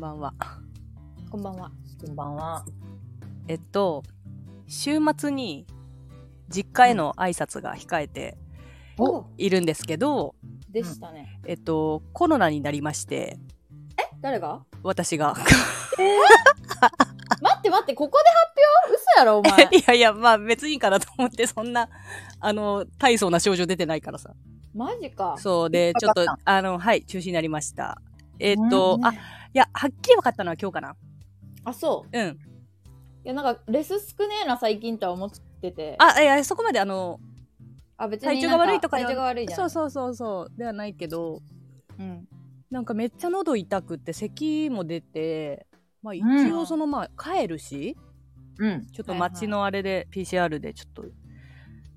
んばんは。こんばんは。こんばんは。えっと、週末に実家への挨拶が控えておいるんですけど、でしたね。えっと、コロナになりまして、誰が？私が。待って待って、ここで発表？嘘やろ、お前。いやいや、まあ別にいいかなと思って、そんな、あの、大層な症状出てないからさ。マジか。そうで、ちょっとあの、はい、中止になりました。えっと、うんあ、いや、はっきり分かったのは今日かな。あ、そう。うん。いや、なんか、レス少ねえな、最近とは思ってて。あ、いや、そこまであの、あ、別に体調が悪いとか体調が悪いじゃん。そうそうそうそう、ではないけど、うん。なんかめっちゃ喉痛くって咳も出て、まあ一うん応そのまあ帰るし、うん。ちょっと街のあれで PCR でちょっと、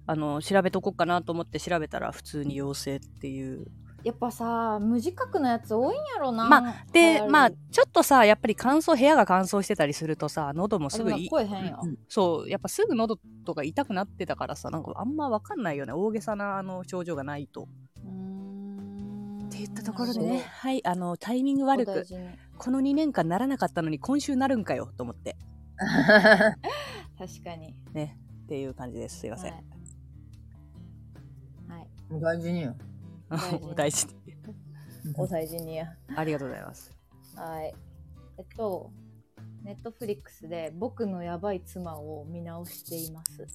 あの、調べとこうかなと思って調べたら普通に陽性っていう。やっぱさ、無自覚なやつ多いんやろな。まで、流行りまあちょっとさ、やっぱり乾燥、部屋が乾燥してたりするとさ、喉もあでもすぐい声変よ。うんそう、やっぱすぐ喉とか痛くなってたからさ、なんかあんまわかんないよね。大げさなあの症状がないと。って言ったところでね、はい、あの、タイミング悪く、この2年間ならなかったのに今週なるんかよと思って、確かに。ね、っていう感じです。すいません。はい。はい。大事によ。大事に大事に。お大事にや。ありがとうございます。はい。えっと、ネットフリックスで僕のやばい妻を見直しています。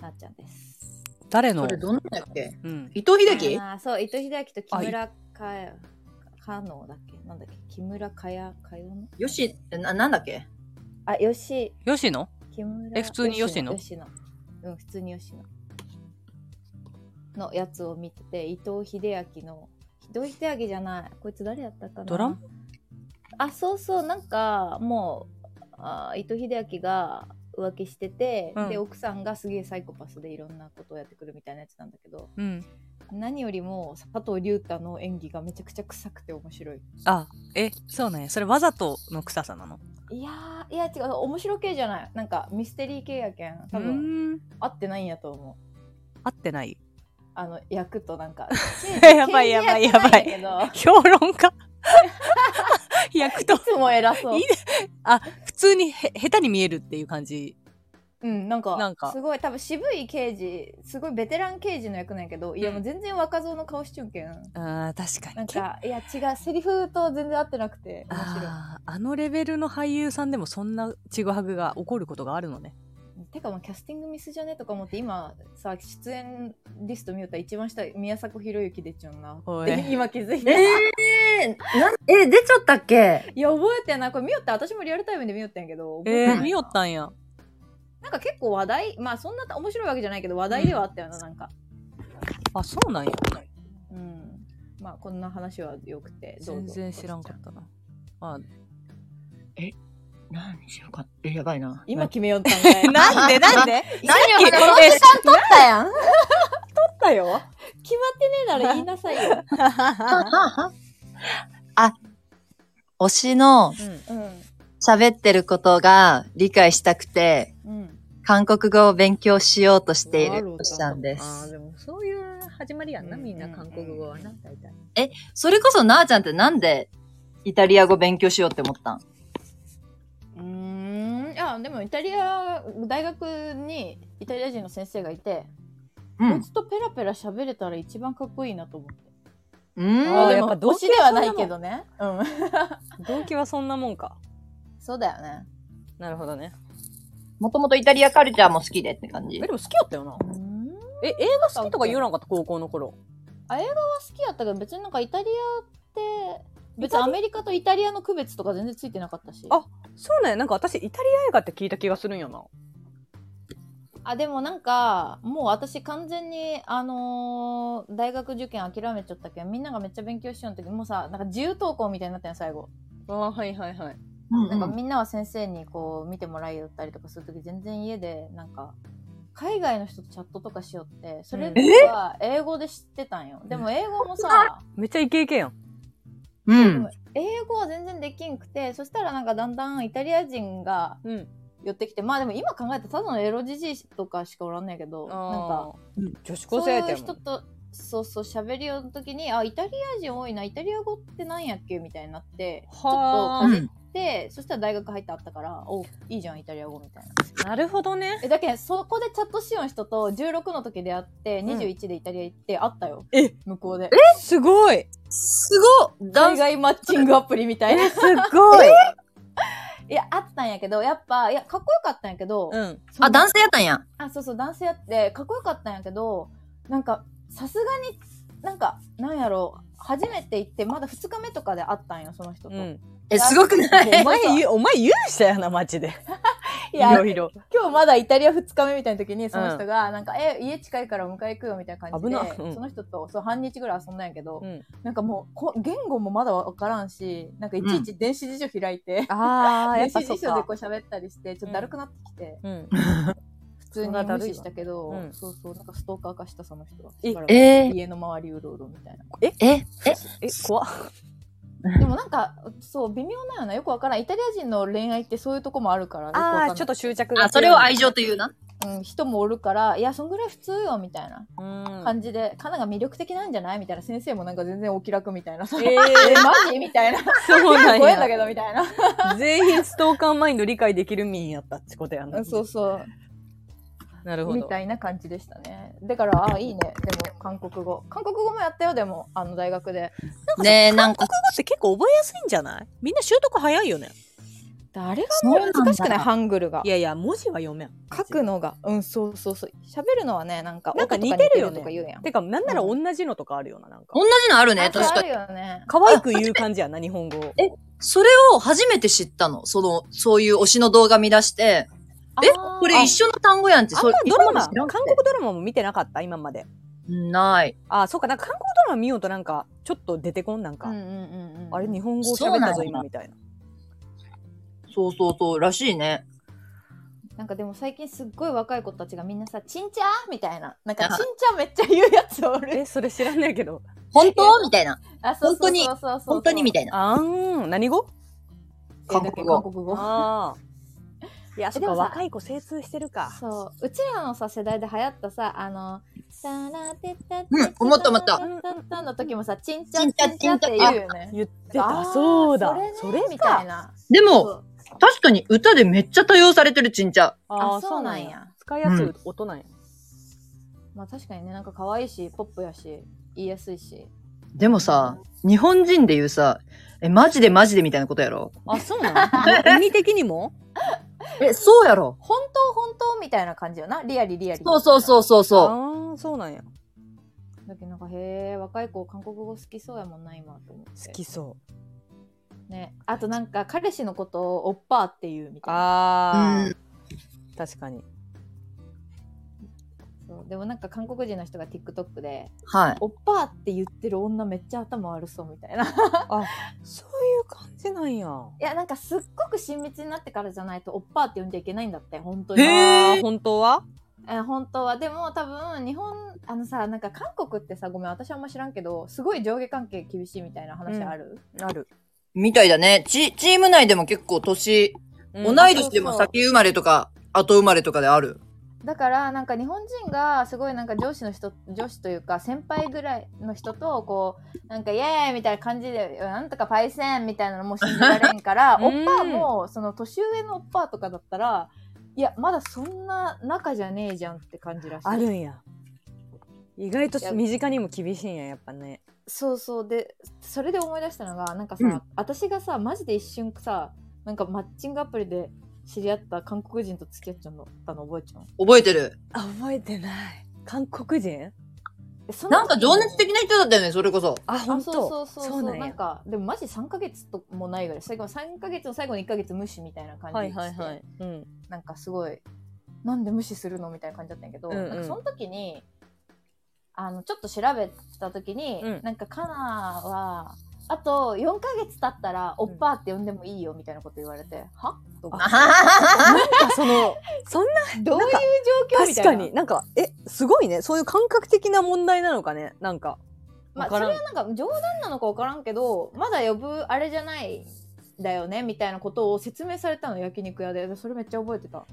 なっちゃんです。誰の？これどんなんだっけ？うん。伊藤秀樹？あーそう、伊藤英明と木村かや、かのだっけ？なんだっけ？木村かや、かよの？よし、な、なんだっけ？あ、よし、吉野木村。え普通に吉野吉野。うん、普通に吉野。のやつを見てて、伊藤英明の、伊藤英明じゃない。こいつ誰やったかな？ドラムあ、そうそう、なんか、もう、あ伊藤英明が浮気してて、うんで、奥さんがすげえサイコパスでいろんなことをやってくるみたいなやつなんだけど、うん。何よりも佐藤隆太の演技がめちゃくちゃ臭くて面白い。あ、え、そうなんや。それわざとの臭さなの？いやー、いや違う、面白系じゃない。なんかミステリー系やけん、多分分。合ってないんやと思う。合ってない？あの役となんか やばいやばいやばい。評論家？役と？どい、つも偉そう。あ、普通にへ下手に見えるっていう感じ。うんなんかなんか。すごい多分渋い刑事すごいベテラン刑事の役なんやけど、いやもう全然若造の顔しちゅうけん。あー確かに。なんかいや違うセリフと全然合ってなくて面あのレベルの俳優さんでもそんなちぐはぐが起こることがあるのね。てかもうキャスティングミスじゃねとか思って今さ出演リスト見よったら一番下宮迫博之出ちゃうな。って今気づいて、えー、なん、え、出ちゃったっけ？いや覚えてんなこれ見よった。私もリアルタイムで見よったんやけど覚えー、えてない。見よったんや。なんか結構話題まあそんな面白いわけじゃないけど話題ではあったよな、なんか。あ、そうなんや。うん。まあこんな話はよくて全然知らんかったな。あ、何しようか。え、やばいな。今決めよったんかいなんで？なんで？何をさっき話そうと取ったやん。取ったよ。決まってねえなら言いなさいよ。あ、推しの喋ってることが理解したくて、うん。韓国語を勉強しようとしていなる推しさんです。でもそういう始まりやんな、うん。みんな韓国語はな、大体。それこそなあちゃんってなんでイタリア語勉強しようって思ったん？でもイタリア大学にイタリア人の先生がいて、うこい。つとペラペラ喋れたら一番かっこいいなと思って、うん。あーでもやっぱ動機ではないけどねうん 動機はそんなもんか。そうだよねなるほどね。もともとイタリアカルチャーも好きでって感じえ、。でも好きやったよな。うんえ、映画好きとか言わなかった？高校の頃。は好きやったけど別になんかイタリアって別にアメリカとイタリアの区別とか全然ついてなかったし。あそうね、なんか私イタリア映画って聞いた気がするんよな。あでもなんかもう私完全にあのー大学受験諦めちゃったけどみんながめっちゃ勉強しようの時もうさなんか自由登校みたいになったよ最後、ああ、はいはいはい。うんなん。かみんなは先生にこう見てもらいよったりとかする時全然家でなんか海外の人とチャットとかしよってそれは英語で知ってたんよ、でも英語もさ めっちゃイケイケやん。うん。英語は全然できんくてそしたらなんかだんだんイタリア人がうん。寄ってきてまあでも今考えたらただのエロじじいとかしかおらんねんけどなんか女子そういう高生やったよ人とそうそう喋りの時にあイタリア人多いなイタリア語ってなんやっけみたいになってちょっとはあかじってそしたら大学入ってあったからおいいじゃんイタリア語みたいななるほどね。えだけどそこでチャットしよう人と16の時で会って21でイタリア行って会ったよ、え？向こうですごい。すごっダンス海外マッチングアプリみたいなすごい。いやあったんやけどやっぱいやかっこよかったんやけど、うん。あ、男性やったんや。あそうそう男性やってかっこよかったんやけどなんかさすがになんかなんやろう初めて行ってまだ2日目とかで会ったんよその人と、うん。え、すごくない？お前お前言うしたやな、マジで。いやいろいろ。今日まだイタリア2日目みたいな時にその人がなんか、え家近いからお迎え行くよみたいな感じで、うんその人とそう半日ぐらい遊んだんやけど、うん。なんかもうこ言語もまだ分からんしなんかいちいち電子辞書開いて、ああ、電子辞書でこう。喋ったりしてちょっとだるくなってきて、うん。普通に無視したけど、そうんそうなんかストーカー化したその人はえ家の周りうろうろみたいなえ、え、え、怖っ。でもなんかそう微妙なよなよくわからんイタリア人の恋愛ってそういうとこもあるからああ、ちょっと執着が。あ、それを愛情というな？うん、人もおるからいやそんぐらい普通よみたいなうん。感じで、カナが魅力的なんじゃない？みたいな先生もなんか全然お気楽みたいなさ、え えー、マジ？みたいなそうなん怖いんだけや。どみたいな全員ストーカーマインド理解できる民やったってことやな。そうそうなるほど。みたいな感じでしたねだからあいいね。でも韓国語。韓国語もやったよでもあの大学で。ねえ、韓、国語って結構覚えやすいんじゃない？みんな習得早いよね。あれがもう難しくないハングルがいやいや、文字は読めん。書くのが。うんそうそうそう。喋るのはねなんかなんか似てるよね。とか言うやん。てか、なんなら同じのとかあるよな、なんか。同じのあるね、あ確かに。あるよね。可愛く言う感じやな、日本語を。それを初めて知ったの？その、そういう推しの動画見出して、えこれ一緒の単語やんって、あんまドラマ、韓国ドラマも見てなかった今まで。ない。あ、そうか、なんか韓国ドラマ見ようとなんか、ちょっと出てこん、なんか。うんうんうんうんあれ、日本語喋ったぞ、今、みたいな。そうそうそう、らしいね。なんかでも最近すっごい若い子たちがみんなさ「ちんちゃ?」みたいななんか「ちんちゃ?」めっちゃ言うやつおるえ、それ知らんねえけど。本当？みたいな。あそうそう本当にそうそうそう本当にみたいな。あーん、何語？韓国語韓国語ああ。いや、そでもさ若い子精通してるか。そううちらのさ世代で流行ったさあの「タラテタテうん思った思ったタタタタの時もさ「ちんちゃちんちゃちんちゃ」って言うよね言ってた。そうだ。それねみたいなでも、確かに歌でめっちゃ多用されてるちんちゃ。あーあそうなんや。使いやすい音なんや。まあ確かにねなんか可愛いしポップやし言いやすいしでもさ、日本人で言うさ、え、マジでマジでみたいなことやろあ、そうなの意味的にもえ、そうやろ？本当本当みたいな感じよな？リアリリアリ。そうそうそうそうそああ、そうなんや。だけどなんかへえ若い子韓国語好きそうやもんな今と思って。好きそね。あとなんか彼氏のことをオッパーっていうみう。たいな。ああ、うん。確かに。そうでもなんか韓国人の人が TikTok でう。はい。オッパーって言ってる女めっちゃ頭悪そうみたいないあ、そういう感じなんや。やなんかすっごく親密になってからじゃないとオッパーって呼んじゃいけないんだって本当にあー本当は？え本当はでも多分日本あのさなんか韓国ってさごめん私あんま知らんけどすごい上下関係厳しいみたいな話ある、ある。みたいだね。チ、チーム内でも結構年、うん同い年でも先生まれとか、後生まれとかである？だからなんか日本人がすごいなんか上司の人上司というか先輩ぐらいの人とこうなんかイエーイみたいな感じでなんとかパイセンみたいなのも信じられんからうんオッパーもその年上のオッパーとかだったらいやまだそんな仲じゃねえじゃんって感じらしいあるんや。意外と身近にも厳しいんや、やっぱね。そうそうでそれで思い出したのがなんかさ、うん私がさマジで一瞬さなんかマッチングアプリで知り合った韓国人と付き合っちゃったの覚えちゃう覚えてる。あ、覚えてない。韓国人？えそのなんか情熱的な人だったよね、それこそ。あ、あ本当そうそうそうそうなんやなんかでもマジ3ヶ月ともないぐらい最後3ヶ月の最後に1ヶ月無視みたいな感じはでして、いはいはい。うん。なんかすごいなんで無視するのみたいな感じだったんやけど、うんうんなんかその時にあのちょっと調べた時に、うんなんかカナはあと4ヶ月経ったらオッパーって呼んでもいいよみたいなこと言われて、は？と思っあはははなんかその、そんな、てどういう状況みたいな。確かに。なんか、え、すごいね。そういう感覚的な問題なのかね。なんか。まあ、それはなんか冗談なのか分からんけどまだ呼ぶあれじゃないんだよねみたいなことを説明されたの焼肉屋で。それめっちゃ覚えてた。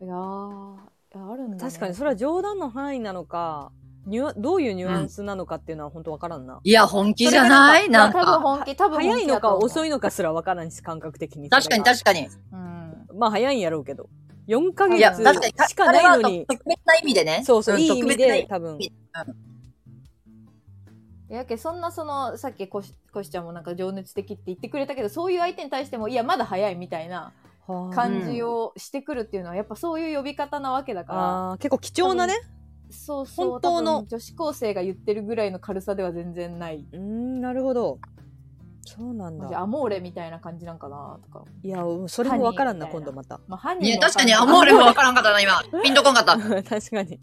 いやーいやあるんだ、ね、確かにそれは冗談の範囲なのか、ニュアどういうニュアンスなのかっていうのは本当わからんな。いや、本気じゃない？なん多分か。本気、多分早いのか遅い。いのかすらわからんし、感覚的に。確かに確かに。うん。まあ早いんやろうけど。4ヶ月確かに。しかないのに。特別な意味でね。そうそう、んいい意味特別なで多分。やけそんなそのさっきコシコシちゃんもなんか情熱的って言ってくれたけどそういう相手に対してもいやまだ早いみたいな感じをしてくるっていうのはやっぱそういう呼び方なわけだから、結構貴重なね。そうそう本当の女子高生が言ってるぐらいの軽さでは全然ないうーん、なるほど。そうなんだ。アモーレみたいな感じなんかなとかいや、それもわからんな、今度また。まあ犯人いや、確かにアモーレもわからんかったな、今。ピンとこんかった。確かに。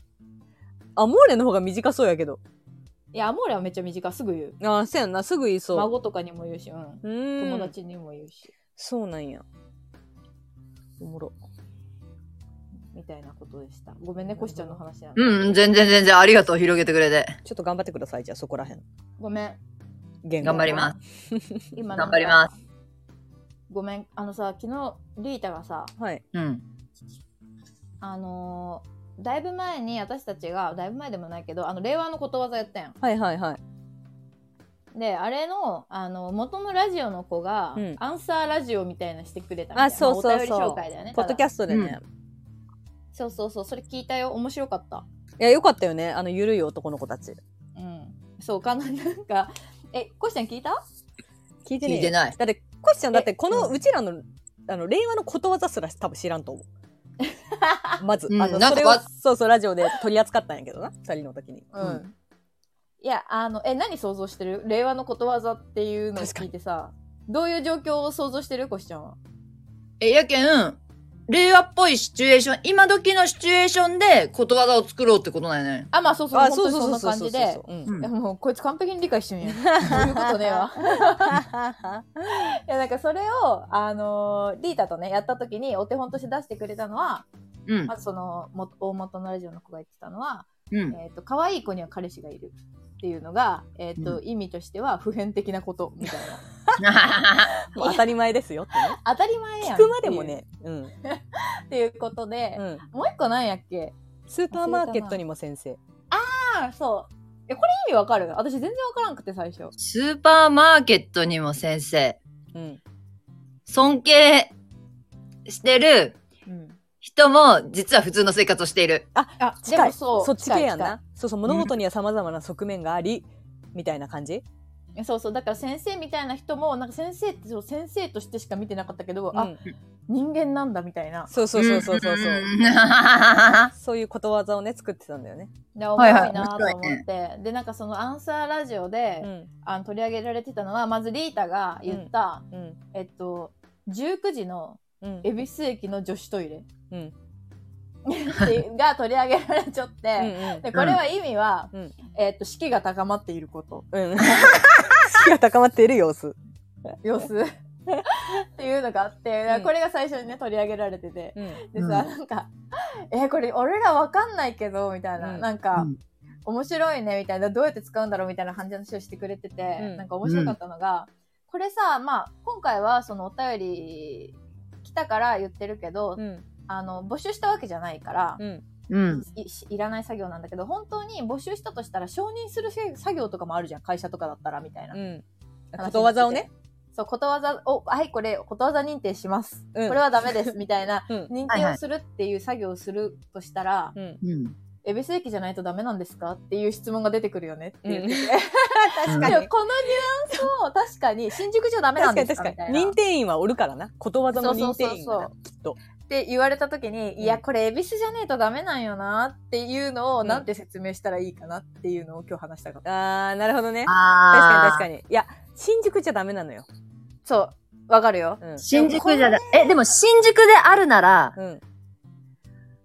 アモーレの方が短そうやけど。いやアモーレはめっちゃ短いすぐ言うああ、そうやんな、すぐ言いそう。孫とかにも言うし、うん、うーん。友達にも言うしそうなんや。おもろ。みたいなことでしたごめんねコシちゃんの話なんで、うん、全然全然ありがとう、広げてくれて。ちょっと頑張ってください、じゃあそこらへん。ごめん頑張ります。今頑張ります。すごめんあのさ昨日リータがさす。はい。うん。あのーだいぶ前に私たちがだいぶ前でもないけどあの令和のことわざやったやんはいはいはい。であれのあの元のラジオの子が、うんアンサーラジオみたいなしてくれたみたいなあそうそうそうまあお便り紹介だよねポッドキャスストでね。トそうそうそう。それ聞いたよ。面白かった。いや、よかったよね。あの、ゆるい男の子たち。うん。そうかな。なんかえコシちゃん聞いた？聞いて聞いてない。だって、コシちゃんだって、このうん。うちらの、あの、令和のことわざすら多分知らんと思う。まず、うん。あの、それをなんかわ、そうそう、ラジオで取り扱ったんやけどな、二人の時に。うん、うん。いやあのえ何想像してる？令和のことわざっていうのを聞いてさ。どういう状況を想像してる？コシちゃんは。え、やけん、令和っぽいシチュエーション、今時のシチュエーションでことわざを作ろうってことなんよね。あまあそうそうあ、本当にそんな感じでそう。うんうんいやもうこいつ完璧に理解してるんやそういうことねえわ いやなんかそれをあのーリータとねやった時にお手本として出してくれたのはうんま。ずそのも大元のラジオの子が言ってたのは、うん。えっ、と可愛い子には彼氏がいるっていうのが、えっとう意味としては普遍的なことみたいな 当たり前ですよってね。当たり前やん聞くまでもね、うん。っていうことで、うん。もう一個なんやっけ？スーパーマーケットにも先生。ああそうえこれ意味わかる？私全然わからんくて最初スーパーマーケットにも先生、うん。尊敬してるうん人も実は普通の生活をしている。あで近い。もそうそっち系やな。そうそう、物事には様々な側面があり、みたいな感じ？そうそうだから先生みたいな人もなんか先生ってそう先生としてしか見てなかったけど、あうん人間なんだみたいなそうそうそうそうそうそう。ん そういうことわざをね、作ってたんだよね。でおもろいなと思って、面白でなんかそのアンサーラジオで、うん。あの取り上げられてたのはまずリータが言った、うん。えっと19時のうん。恵比寿駅の女子トイレ。うん。が取り上げられちゃって、うんでこれは意味は、うん。えっと士気が高まっていること。うん。うん。士気が高まっている様子。様子。っていうのがあって、うん。これが最初にね取り上げられてて。うん。でさ、うん。なんか「えこれ俺らわかんないけど」みたいな、うん。なんか、うん。面白いねみたいな。どうやって使うんだろうみたいな感じの話をしてくれてて、うん。なんか面白かったのが、これさまあ今回はそのお便り来たから言ってるけど、うん。あの募集したわけじゃないから、うん。うん。いいらない作業なんだけど本当に募集したとしたら承認する作業とかもあるじゃん会社とかだったらみたいな、うん。ことわざをね。そうことわざをはいこれことわざ認定します、うんこれはダメですみたいなうん。認定をするっていう作業をするとしたら、うん。うん。エベス駅じゃないとダメなんですか？っていう質問が出てくるよねって言ってて、確でもこのニュアンスを確かに新宿じゃダメなんですか？みたいなに確かに。認定員はおるからな。ことわざの認定員がうきっと。って言われた時に、んいやこれ恵比寿じゃねえとダメなんよなっていうのをうんなんて説明したらいいかなっていうのを今日話したかった。あー、なるほどね。確かあに確かに。いや、新宿じゃダメなのよ。そうわかるよ。うん。新宿じゃだ、え、でも新宿であるなら、うん。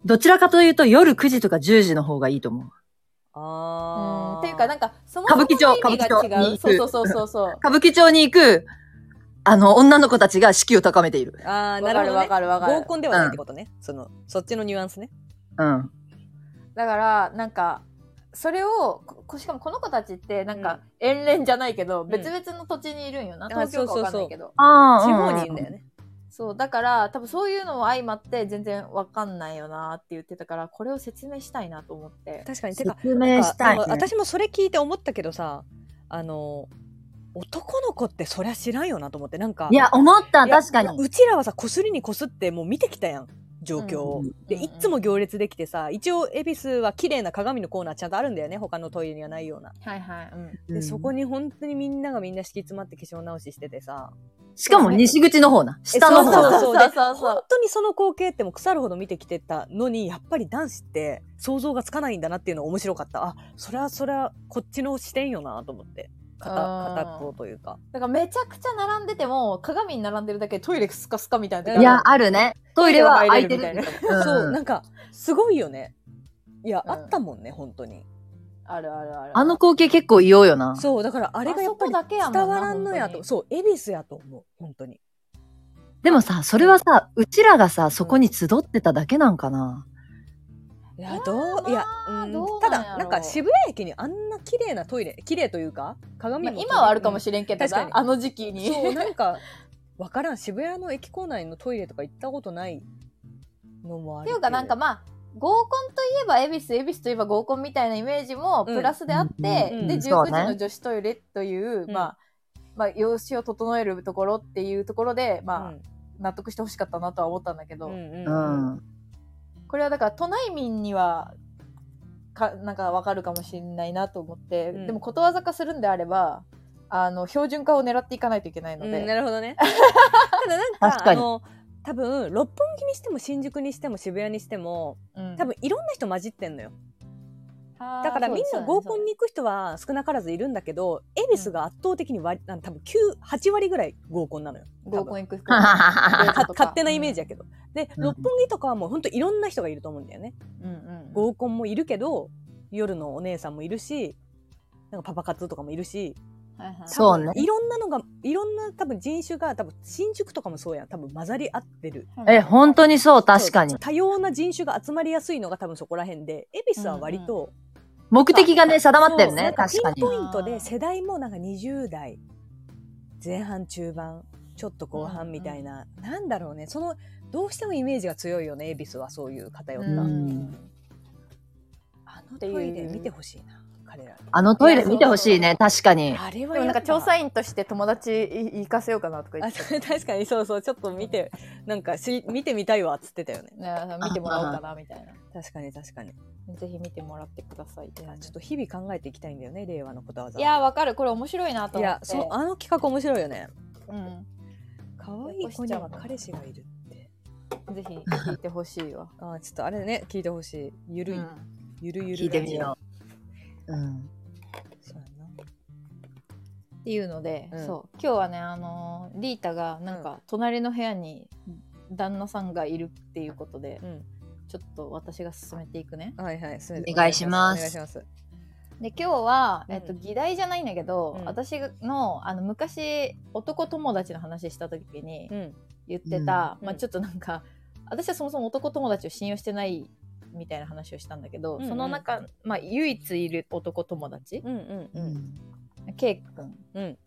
どちらかというと夜9時とか10時の方がいいと思う。あー。っていうかなんかそもそも歌舞伎町の意味が歌舞伎町。そうそうそうそうそう。歌舞伎町に行く、あの、女の子たちが士気を高めている。あー、なるほどね。かるわかる合。コンではないってことね。その、そっちのニュアンスね。うん。だからなんかそれをこしかもこの子たちってなんか遠恋じゃないけど、ん別々の土地にいるんよな、あ東京かわかんないけど、あ地方にいるんだよね。そう、だから、多分そういうのも相まって全然わかんないよなって言ってたから、これを説明したいなと思って。確かにてか説明したい、ね。私もそれ聞いて思ったけどさあの男の子ってそりゃ知らんよなと思ってなんかいや、思った、確かに。うちらはさこすりにこすってもう見てきたやん状況を、うんでうんいっつも行列できてさ一応恵比寿は綺麗な鏡のコーナーちゃんとあるんだよね他のトイレにはないようなはいはい。うん。で、うんそこに本当にみんながみんな敷き詰まって化粧直ししててさしかも西口の方な。下の方な。そうそうそうでそう本当にその光景ってもう腐るほど見てきてたのにやっぱり男子って想像がつかないんだなっていうのが面白かったあそれはそれはこっちの視点よなと思って片あー。片っぽというか。だからめちゃくちゃ並んでても、鏡に並んでるだけでトイレスカスカみたいないや、あるね。トイレは空いてるみうん。そうなんかすごいよね。いや、うん。あったもんね本当に。あるあるある。あの光景結構異様よな。そうだからあれがやっぱりあそこだけやもんな伝わらんのやと。そう恵比寿やと思う本当に。でもさ、それはさ、うちらがさ、そこに集ってただけなんかな。いやどういや、うんただなんか渋谷駅にあんな綺麗なトイレ綺麗というか鏡もまあ今はあるかもしれんけど確かに。な、あの時期に。そうなんか わからん渋谷の駅構内のトイレとか行ったことないのもあるっていうかなんかまあ合コンといえば恵比寿恵比寿といえば合コンみたいなイメージもプラスであって、うんうん。で19時の女子トイレという、うんまあまあ容姿を整えるところっていうところでまあ、うん。納得してほしかったなとは思ったんだけど、うんうんううんん。これはだから都内民にはかなんかわかるかもしれないなと思って、うん。でもことわざ化するんであればあの標準化を狙っていかないといけないので、うんなるほどね。ただなんかあの多分六本木にしても新宿にしても渋谷にしてもうん。多分いろんな人混じってんのよだからみんな合コンに行く人は少なからずいるんだけど恵比寿が圧倒的に割あの多分9 8割ぐらい合コンなのよ合コン行く人 勝手なイメージやけど、でうん。六本木とかはもう本当いろんな人がいると思うんだよね。うんうん合コンもいるけど夜のお姉さんもいるしなんかパパ活とかもいるし。はいはいそうね。いろんなのがいろんな多分人種が多分新宿とかもそうやん。多分混ざり合ってる。え、本当にそう、確かに。多様な人種が集まりやすいのが多分そこら辺で恵比寿は割と、目的がね、定まってるね、確かに。ピン。ポイントで世代もなんか20代前半中盤ちょっと後半みたいな、なんだろうねそのどうしてもイメージが強いよね恵比寿はそういう偏った、うん。あのトイレ見てほしいな彼らにあのトイレ見てほしいね、確かに。あれはでもなんか調査員として友達い行かせようかなとか言あってた。確かにそうそうちょっと見てなんかし見てみたいわっつってたよね。ね、見てもらおうかなみたいな。確かに確かに。いぜひ見てもらってください。って感じやちょっと日々考えていきたいんだよね令和のことわざいや、わかる。これ面白いなとい思って。やそうあの企画面白いよね。うん。可愛い子には彼氏がいるって。ぜひ聞いてほしいわ。あーちょっとあれね聞いてほしい。ゆるい、うん。ゆるゆる聞いてみよう。うん。そうやっていうので、うん。そう。今日はねあのーリータがなんか隣の部屋に旦那さんがいるっていうことで、なうん。ちょっと私が進めていくね。はいはいすお願いします。お願いします。で今日は、うん。えっと、議題じゃないんだけど、うん。私のあの昔男友達の話した時にうん。言ってた、うん。まあ、ちょっとなんか私はそもそも男友達を信用してないみたいな話をしたんだけど、うんうん。その中、まあ、唯一いる男友達、うんうんうん。ケイ君うん。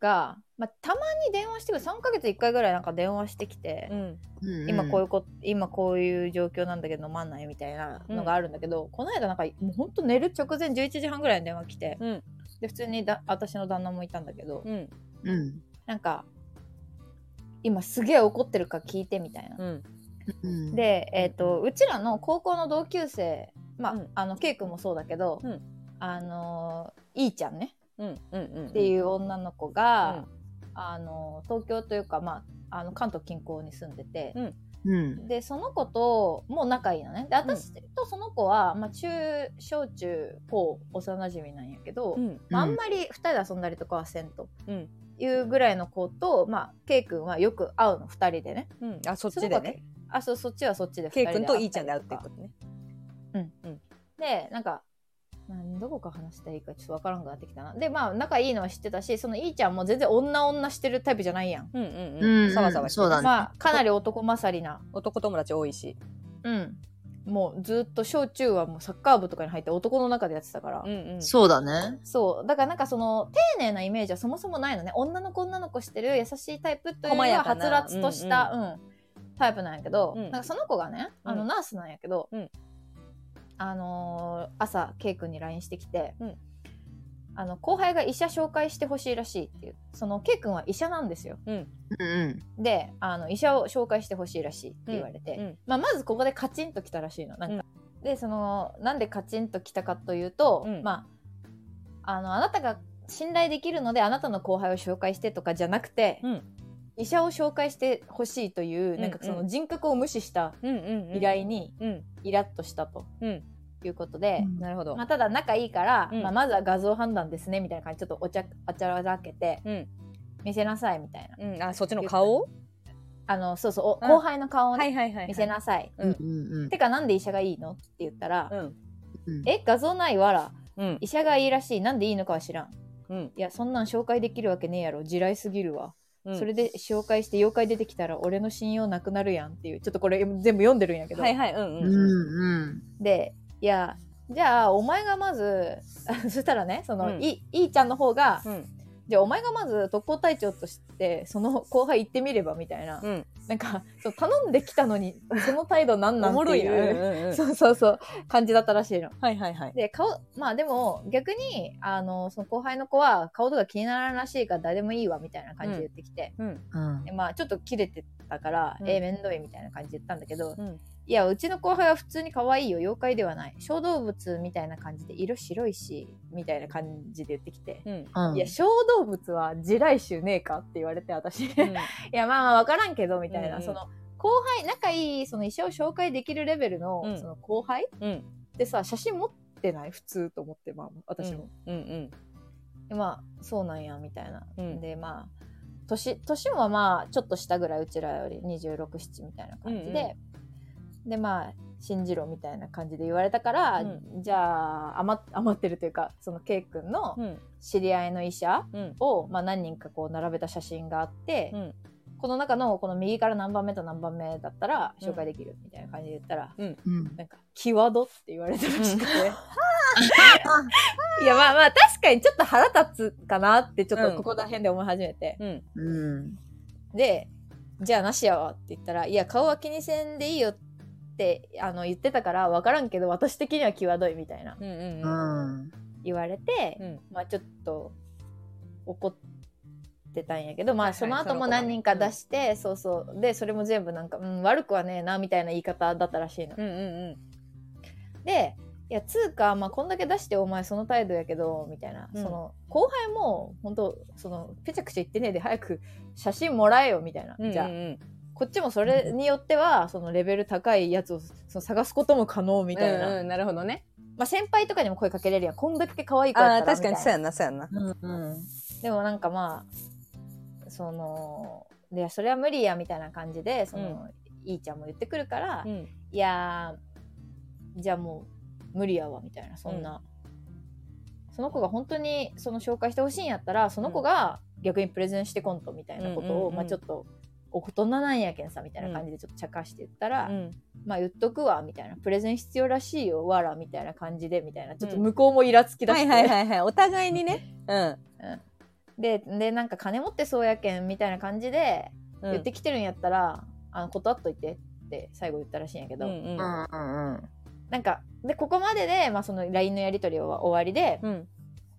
が、まあ、たまに電話してくる。3ヶ月1回ぐらいなんか電話してきて、うん。今こういうこ今こういう状況なんだけど飲まんないみたいなのがあるんだけど、この間なんかもうほんと寝る直前11時半ぐらいに電話来て、うん。で普通にだ私の旦那もいたんだけど、うん。うん。なんか今すげえ怒ってるか聞いてみたいな。うで、えー、とうちらの高校の同級生まあ、うん。あのケイ君もそうだけど、うん。あのいいちゃんね。うんうんうんっていう女の子が、うん。あの東京というか、まあ、あの関東近郊に住んでて、うん。でその子ともう仲いいのね。で私とその子は、まあ、中小中高幼なじみなんやけど、うん。まあ、あんまり2人で遊んだりとかはせんと。うん。いうぐらいの子と、まあ、ケイ君はよく会うの2人でね。うん。あそっちでねあそうそっちはそっちで2ケイ君といいちゃんで会うっていうことね。でなんかなんどこか話したらいいかちょっとわからんくなってきたな。でまあ仲いいのは知ってたしそのいいちゃんも全然女女してるタイプじゃないやん、うんうんううんん。さわさわしてそうだね。まあかなり男勝りな。男友達多いし。うん。もうずっと小中はもうサッカー部とかに入って男の中でやってたから、うんうん。そうだね。そう。だからなんかその丁寧なイメージはそもそもないのね。女の子女の子してる優しいタイプというのははつらつとした、うんタイプなんやけど、うん。なんかその子がねあのうんナースなんやけど、うん。あのー朝 K 君に LINE してきて、うん。あの後輩が医者紹介してほしいらしいっていう。その K 君は医者なんですよ。うん。うんであの医者を紹介してほしいらしいって言われて、うん。まあ、まずここでカチンときたらしいのなんか、でそのなんでカチンときたかというと、うん。まああのあなたが信頼できるのであなたの後輩を紹介してとかじゃなくて、うん医者を紹介してほしいという、んなんかその人格を無視したうんうんうん。依頼にうん。イラッとしたとうん。いうことで、うん。なるほど。まあ、ただ仲いいから、うん。まあ、まずは画像判断ですねみたいな感じでちょっとおちゃあちゃらけてうん。見せなさいみたいな。うん。あそっちの顔？あのそうそう後輩の顔をね、はいはいはいはい。見せなさい、うん。うんうんてかなんで医者がいいの？って言ったら、うんうん。え画像ないわらうん。医者がいいらしい。なんでいいのかは知らん。うん。いやそんなん紹介できるわけねえやろ。地雷すぎるわ、うん。それで紹介して妖怪出てきたら俺の信用なくなるやんっていう。ちょっとこれ全部読んでるんやけど、はいはいうんううんんうん。でいやじゃあお前がまず そしたらねその、うん。いいいちゃんの方が、うんじゃあお前がまず特攻隊長としてその後輩行ってみればみたいな、うん。なんかそう頼んできたのに その態度なんなんっていなう そうそうそう感じだったらしいの。はいはいはい。で顔まあでも逆にあのその後輩の子は顔とか気にならんらしいから誰でもいいわみたいな感じで言ってきて、うん。うん。でまあちょっと切れてたから、うん。えー、めんどいみたいな感じで言ったんだけど、うんいやうちの後輩は普通に可愛いよ。妖怪ではない。小動物みたいな感じで色白いしみたいな感じで言ってきて。うん。うん。いや小動物は地雷種ねえかって言われて私。いうん。やまあまあ分からんけどみたいな、うんうんその後輩仲いいその医者を紹介できるレベルの,、うん。その後輩うん。ってさ写真持ってない普通と思ってまあ私も、うんうんでまあそうなんやみたいな、うん。でまあ年年もまあちょっと下ぐらいうちらより267みたいな感じで、でまあ信じろみたいな感じで言われたから、うじゃあ余っ余ってるというかその K 君のうん。知り合いの医者うん。を、まあ、何人かこう並べた写真があって、うん。この中のこの右から何番目と何番目だったら紹介できるみたいな感じで言ったら、うん。なんか、キワドって言われたらしくて。いや、まあまあ、確かにちょっと腹立つかなって、ちょっとここら辺で思い始めて。うん。うん。で、じゃあなしやわって言ったら、いや、顔は気にせんでいいよってあの言ってたから分からんけど、私的には際どいみたいなうんうんううんん言われて、うんまあちょっと怒ってたんやけど、まあその後も何人か出して、そうそう。で、それも全部なんか、うん、悪くはねえな、みたいな言い方だったらしいの。うんうんで、いや、つうか、まあ、こんだけ出してお前その態度やけど、みたいな。うんその、後輩も、本当その、ぺちゃくちゃ言ってねえで、早く写真もらえよ、みたいな。うんじゃあ、うんこっちもそれによっては、そのレベル高いやつをその探すことも可能、みたいな。うんうんなるほどね。まあ、先輩とかにも声かけれるやん。こんだけ可愛い子やったらああ確かにそうやんなそうやんな。うんうん。でもなんかまあ、その、で、それは無理や、みたいな感じで、その、いいちゃんも言ってくるから、うん。いやーじゃあもう無理やわみたいな。そんな、その子が本当にその紹介してほしいんやったらその子が逆にプレゼンしてこんとみたいなことを、うんうんうん。まあちょっと大人なんやけんさみたいな感じでちょっと茶化して言ったら、うん。まあ言っとくわみたいな。プレゼン必要らしいよわらみたいな感じでみたいな。ちょっと向こうもイラつきだして、はいはいはいはい。お互いにね。うん。ででなんか金持ってそうやけんみたいな感じでうん。言ってきてるんやったら、あの断っといてって最後言ったらしいんやけど、うんうん。うんうんなんかでここまでで、まあ、その LINE のやり取りは終わりで、うん。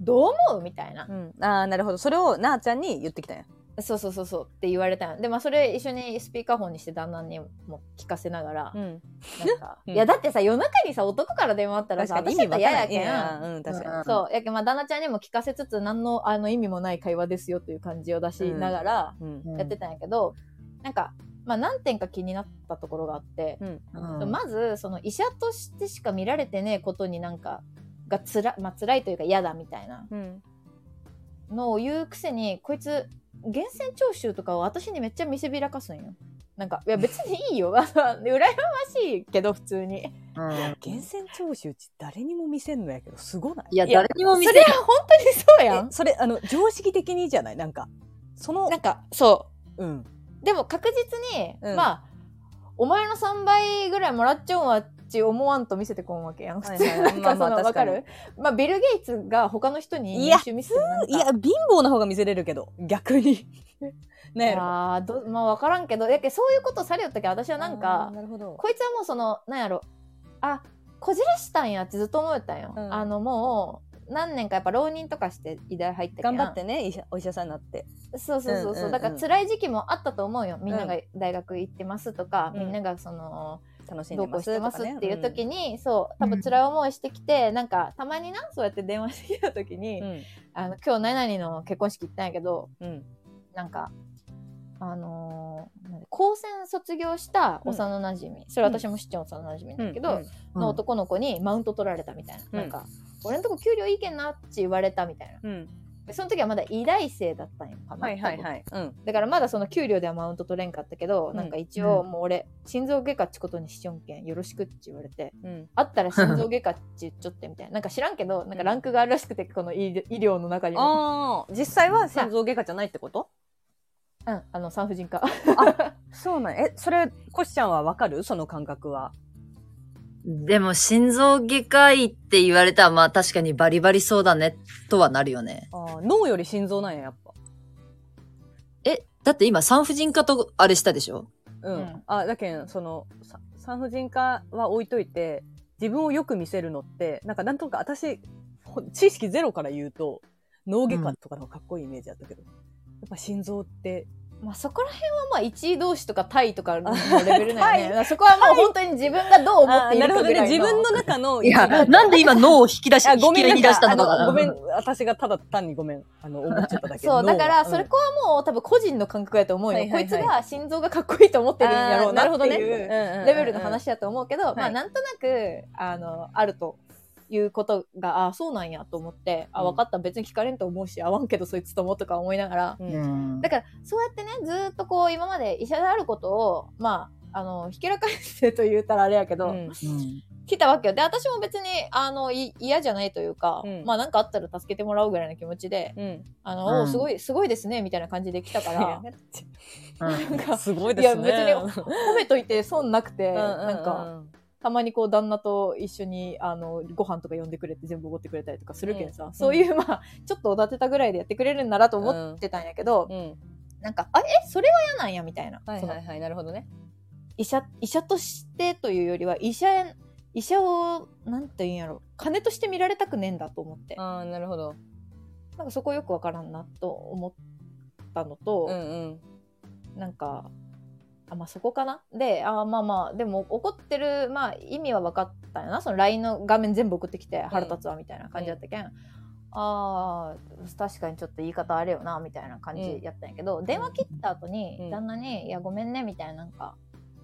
どう思う？みたいな、うん。ああなるほど。それをなあちゃんに言ってきたんやそうそうそうそうって言われたんでまあそれ一緒にスピーカーフォンにして旦那にも聞かせながら、うん。なんか、うん。いやだってさ夜中にさ男から電話あったらさ私だったら嫌やわけんうん確かに。そうやけんまあ旦那ちゃんにも聞かせつつ何のあの意味もない会話ですよという感じを出しながらうん。うん。やってたんやけど、なんかまあ何点か気になったところがあって、うんうん。まずその医者としてしか見られてねえことになんかがつら、まあ辛いというか嫌だみたいなうん。のを言うくせにこいつ源泉徴収とかを私にめっちゃ見せびらかすんよ。なんかいや 別にいいよ。羨ましいけど普通に。うん。源泉徴収って誰にも見せんのやけどすごない？いやいや誰にも見せそれは本当にそうやん。えそれあの常識的にじゃない？なんかそのなんかそう。ん。うでも確実に、うん。まあお前の3倍ぐらいもらっちゃうんはち思わんと見せてこんわけやん。普通。なんかその、わかる？まあ、ビル・ゲイツが他の人にいや見せてもなんか。いや、貧乏な方が見せれるけど、逆に。ねやろ。あまあ分からんけど。やけそういうことされよったけど私はなんかなるほど。こいつはもうそのなんやろ。あこじらしたんやってずっと思ったんよ、うん。あのもう何年かやっぱ浪人とかして医大入ったけん。頑張ってね、医者お医者さんになって。そうそうそうそう,、だから辛い時期もあったと思うよ。みんなが大学行ってますとか、うん。みんながその楽しんでますしてますっていう時に。に、そう多分辛い思いしてきて、なんかたまになそうやって電話してきた時に、うん。あの今日何々の結婚式行ったんやけどうん。なんか、あのー高専卒業した幼なじみ、それ私も知ってる幼なじみなんだけど、うんの男の子にマウント取られたみたいな。うんなんか、俺のとこ給料いいけんなって言われたみたいな。その時はまだ医大生だったんよかな。はいはいはい。うん。だからまだその給料ではマウント取れんかったけど、うんなんか一応もう俺、心臓外科っちことにしちょんけんよろしくって言われて、うん。あったら心臓外科って言っちょってみたいな。なんか知らんけど、なんかランクがあるらしくて、この医医療の中にも。ああ、実際は心臓外科じゃないってこと？うん、あの産婦人科。そうなんえ、それ、コシちゃんはわかる？その感覚は。でも心臓外科医って言われたらまあ確かにバリバリそうだねとはなるよね。あー脳より心臓なんや、やっぱ。え、だって今産婦人科とあれしたでしょ？うん。うんあ、だけん、その、さ産婦人科は置いといて、自分をよく見せるのって、なんかなんとか私、ほ知識ゼロから言うと、脳外科とかのかっこいいイメージだったけど、やっぱ心臓って、まあそこら辺はまあ一位同士とかタイとかのレベルなんよね。そこはもう本当に自分がどう思っているかぐらいの。自分の中のいや、なんで今脳を引き出し、あ、ごめん引き出したのかごめん、私がただ単にごめん、あの、思っちゃっただけ。そう、だから、脳それこはもう多分個人の感覚やと思うよ。こいつが心臓がかっこいいと思ってるんやろうなっていうレレベルの話だと思うけど、まはい。あなんとなく、あの、あるということが、あそうなんやと思って、あ、うん。分かった、別に聞かれんと思うし、合わんけどそいつともとか思いながら、ううん。んだから、そうやってね、ずーっとこう、今まで医者であることを、まあ、あの、ひけらかしてと言うたらあれやけど、うん。うん来たわけよ。で、私も別に、あの、い嫌じゃないというか、うん。まあなんかあったら助けてもらおうぐらいの気持ちで、うん。あの、うん。すごい、すごいですね、みたいな感じで来たから、なんか、すごいですね。いや別に 褒めといて損なくて、うんうんうん、なんか、たまにこう旦那と一緒にあのご飯とか呼んでくれて全部おごってくれたりとかするけんさ、うんそういうまあちょっとおだてたぐらいでやってくれるんならと思ってたんやけど、うん。なんかあえ？それは嫌なんやみたいな、はいはいはい、なるほどね。医者医者としてというよりは医者医者をなんて言うんやろ金として見られたくねえんだと思ってああ、なるほど。なんかそこよくわからんなと思ったのと、うんうん。なんかあまあそこかな？であまあまあでも怒ってるまあ意味は分かったよな。その LINE の画面全部送ってきて腹立つわみたいな感じだったけん、あー確かにちょっと言い方あれよなみたいな感じやったんやけど、電話切った後にうん。旦那に「いやごめんね」みたいななんか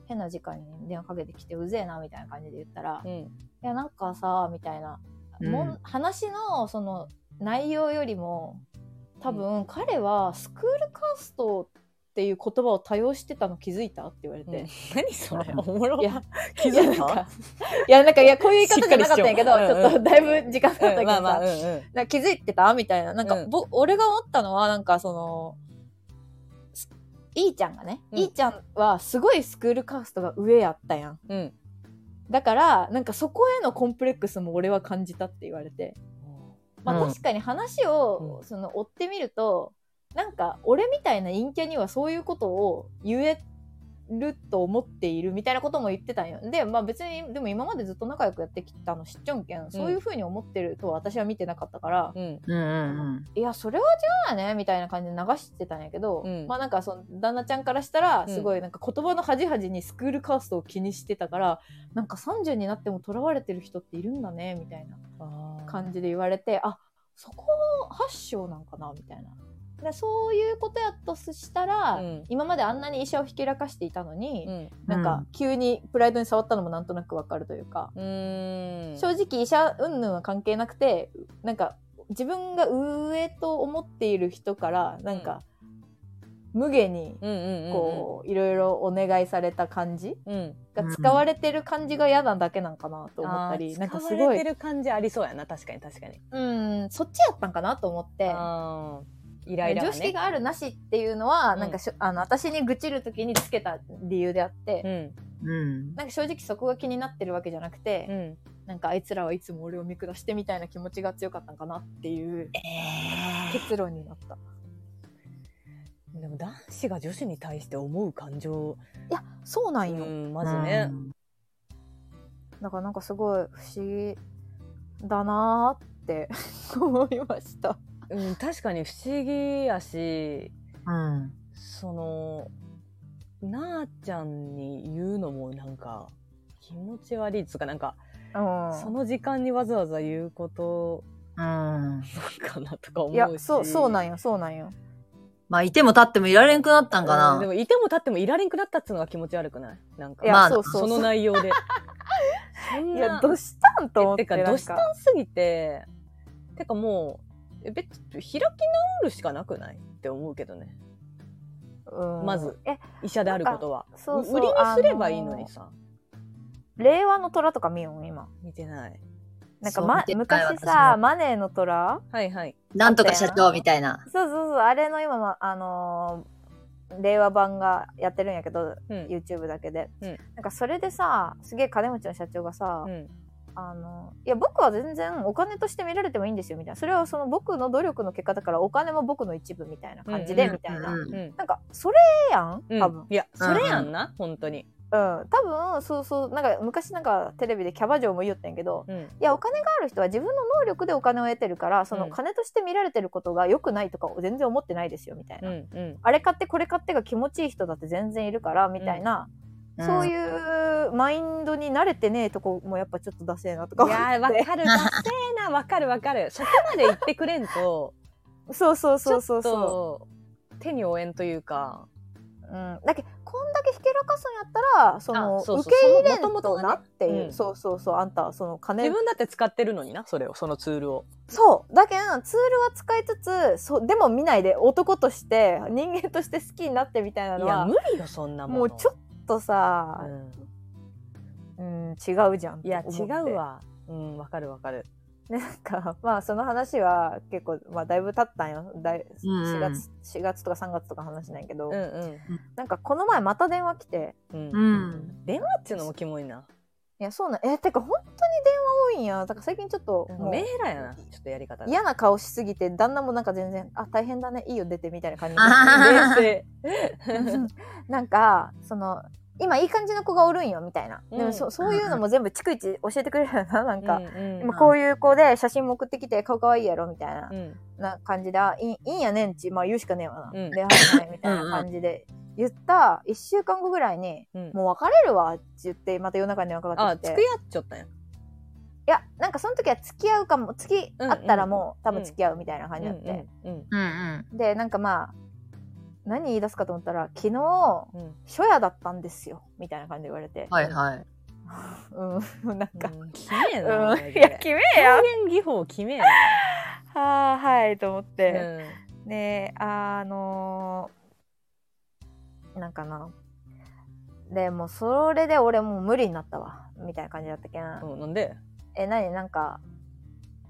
変な時間に電話かけてきてうぜえなみたいな感じで言ったら「いうん。やなんかさ」みたいな、うん。もん話のその内容よりも多分彼はスクールカーストっていう言葉を多用してたの気づいたって言われて、何それ。おもろ。いや気づいた？いやなんかいやこういう言い方じゃなかったんやけどちょっとだいぶ時間経ったけどさ、うんまあまあ、う気づいてた？みたいな。なんか、うん。ぼ俺が思ったのは、なんかその、すいーちゃんがね、うん。いーちゃんはすごいスクールカーストが上やったやん。うん。だから、なんかそこへのコンプレックスも俺は感じたって言われて。まあうん。確かに話を、うん。その追ってみると、なんか俺みたいな陰キャにはそういうことを言えると思っているみたいなことも言ってたんよ。で、まあ別に、でも今までずっと仲良くやってきたの知っちょんけん、そういうふうに思ってるとは私は見てなかったから、うん。うんうんいや、それは違うよね、みたいな感じで流してたんやけど、うんまあなんかその、旦那ちゃんからしたら、んすごいなんか言葉の端々にスクールカーストを気にしてたから、なんか30になっても囚われてる人っているんだね、みたいな感じで言われて、あ、そこ発祥なんかな、みたいな。でそういうことやとしたら、うん今まであんなに医者をひけらかしていたのに、うん。なんか急にプライドに触ったのもなんとなくわかるというか、うーん。正直医者云々は関係なくてなんか自分が上と思っている人からなんか、無下にうんうんうん。こう、いろいろお願いされた感じうん。うん。が使われてる感じが嫌なだけなんかなと思ったり、あーなんかす使ごいわれてる感じありそうやな、確かに確かに。うんそっちやったんかなと思って。イライラがね。常識があるなしっていうのは、うんなんかしょあの私に愚痴る時につけた理由であって、うん。うん。なんか正直そこが気になってるわけじゃなくて、うん。なんかあいつらはいつも俺を見下してみたいな気持ちが強かったんかなっていうえ結論になった。でも男子が女子に対して思う感情、いや、そうなよ。うんん、まずね。だからなんかすごい不思議だなーって 思いました。うん、確かに不思議やし、うん。その、なあちゃんに言うのもなんか、気持ち悪いっつうかなんか、うん。その時間にわざわざ言うことうん。なのかなとか思うし。いや、そう、そうなんよ、そうなんよ。まあ、いても立ってもいられんくなったんかな。うんでも、いても立ってもいられんくなったっつうのが気持ち悪くない？なんか、いや、まあそうそうその内容で。そんないや、どうしたんと思って。てか、どしたんすぎて、てかもう、え別開き直るしかなくないって思うけどね。うんまずえ、医者であることは。そうそう売りにすればいいのにさ。令和の虎とか見よん、今。見てない。なんか、ま昔私さ、もマネーの虎？はいはい。なんとか社長みたいな。そうそうそう、あれの今も、あのー令和版がやってるんやけど、うん。YouTube だけで、うんなんかそれでさすげえ金持ちの社長がさ、うん。あのいや僕は全然お金として見られてもいいんですよみたいなそれはその僕の努力の結果だからお金も僕の一部みたいな感じで、うんうんみたいな、うんうん。なんかそれやんうん多分、いや、それやんな、本当に。うん、多分そうそうなんか昔なんかテレビでキャバ嬢も言おったんやけどうん。いやお金がある人は自分の能力でお金を得てるからそのうん金として見られてることが良くないとか全然思ってないですよみたいな、うん。うん。あれ買ってこれ買ってが気持ちいい人だって全然いるからみたいな、そうういうマインドに慣れてねえとこもやっぱちょっとダセえなとか思って。いやー、わかる。ダセーな、わかるわかる。そこまで言ってくれんと、そうそうちょっそうそう。そと、手に負えんというか。う、うん、だけどこんだけひけらかすんやったらそのあそうそう。受け入れんとその元々がね。なっていう、うん。そうそうそう。あんたその金。自分だって使ってるのにな、それを、そのツールを。そう。だけどツールは使いつつそうでも見ないで男として人間として好きになってみたいないのや、は無理よ、そんなもの。もうちょっとさ、うんうん、違うじゃんいや、違うわ。うん、わかるわかる。でなんかまあその話は結構、まあ、だいぶ経ったんよだいうん4月4月とか3月とか話なんやけど、うんうん。なんかこの前また電話来てうんうん。電話っちゅうのもキモいな。いやそうなんえてか本当に電話多いんや。だから最近ちょっとメーラやな、ちょっとやり方。が。嫌な顔しすぎて旦那もなんか全然あ大変だねいいよ出てみたいな感じで なんかその今いい感じの子がおるんよみたいな、でうん。もそそういうのも全部逐一教えてくれるよななん静。か、うん今こういう子で写真も送ってきて顔かわいいやろみたいな,、うん。な感じであいいいいんやねんちまあ言うしかねえわな、うん。ではいはいみたいな感じで言った1週間後ぐらいにうんもう別れるわって言ってまた夜中に電話かかあ、ってきて付き合っちゃったんや。いやなんかその時は付き合うかも付き合ったらもう、うん多分付き合うみたいな感じだって、うんうんうんうん。でなんかまあ何言い出すかと思ったら昨日うん初夜だったんですよみたいな感じで言われて、はいはい。うんなんか、うん。きめえうんな。マジでいや決めえや表現技法きめえな。はあはいと思って、うんであのーなんかな。でもうそれで俺もう無理になったわ。みたいな感じだったけん、うん、なんで？え何？なんか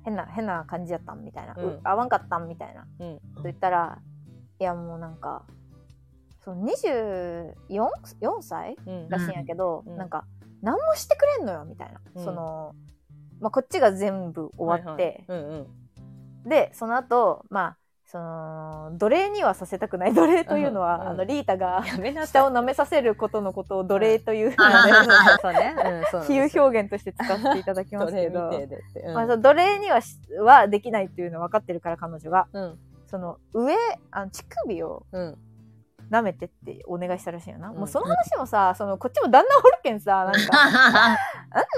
変な変な感じやったん？みたいな、うん。う合わんかったん？みたいな。うん。と言ったらいやもうなんかそう 24? 4歳？うん。らしいんやけど、うん。なんか何もしてくれんのよ？みたいな、うん。その、まあ、こっちが全部終わって。でその後まあその奴隷にはさせたくない。奴隷というのは、うん。うん。あのリータが。下を舐めさせることのことを奴隷という、比喩表現として使っていただきますけど。うんまあ、その奴隷にはしはできないっていうのは分かってるから彼女がうん。その上あの乳首をうん。舐めてってお願いしたらしいよな、うん。もうその話もさそのこっちも旦那おるけんさなんか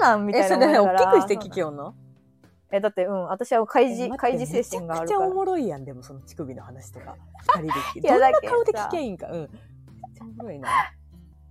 なんなん？みたえ、いそれ大な思いながらきくして聞きよんの？えだってうん私は開え示開示精神があるめちゃくちゃおもろいやん、でもその乳首の話とか。二人で聞いやどんなだけど顔で聞けばいいんか。うん。めっちゃおもろいな。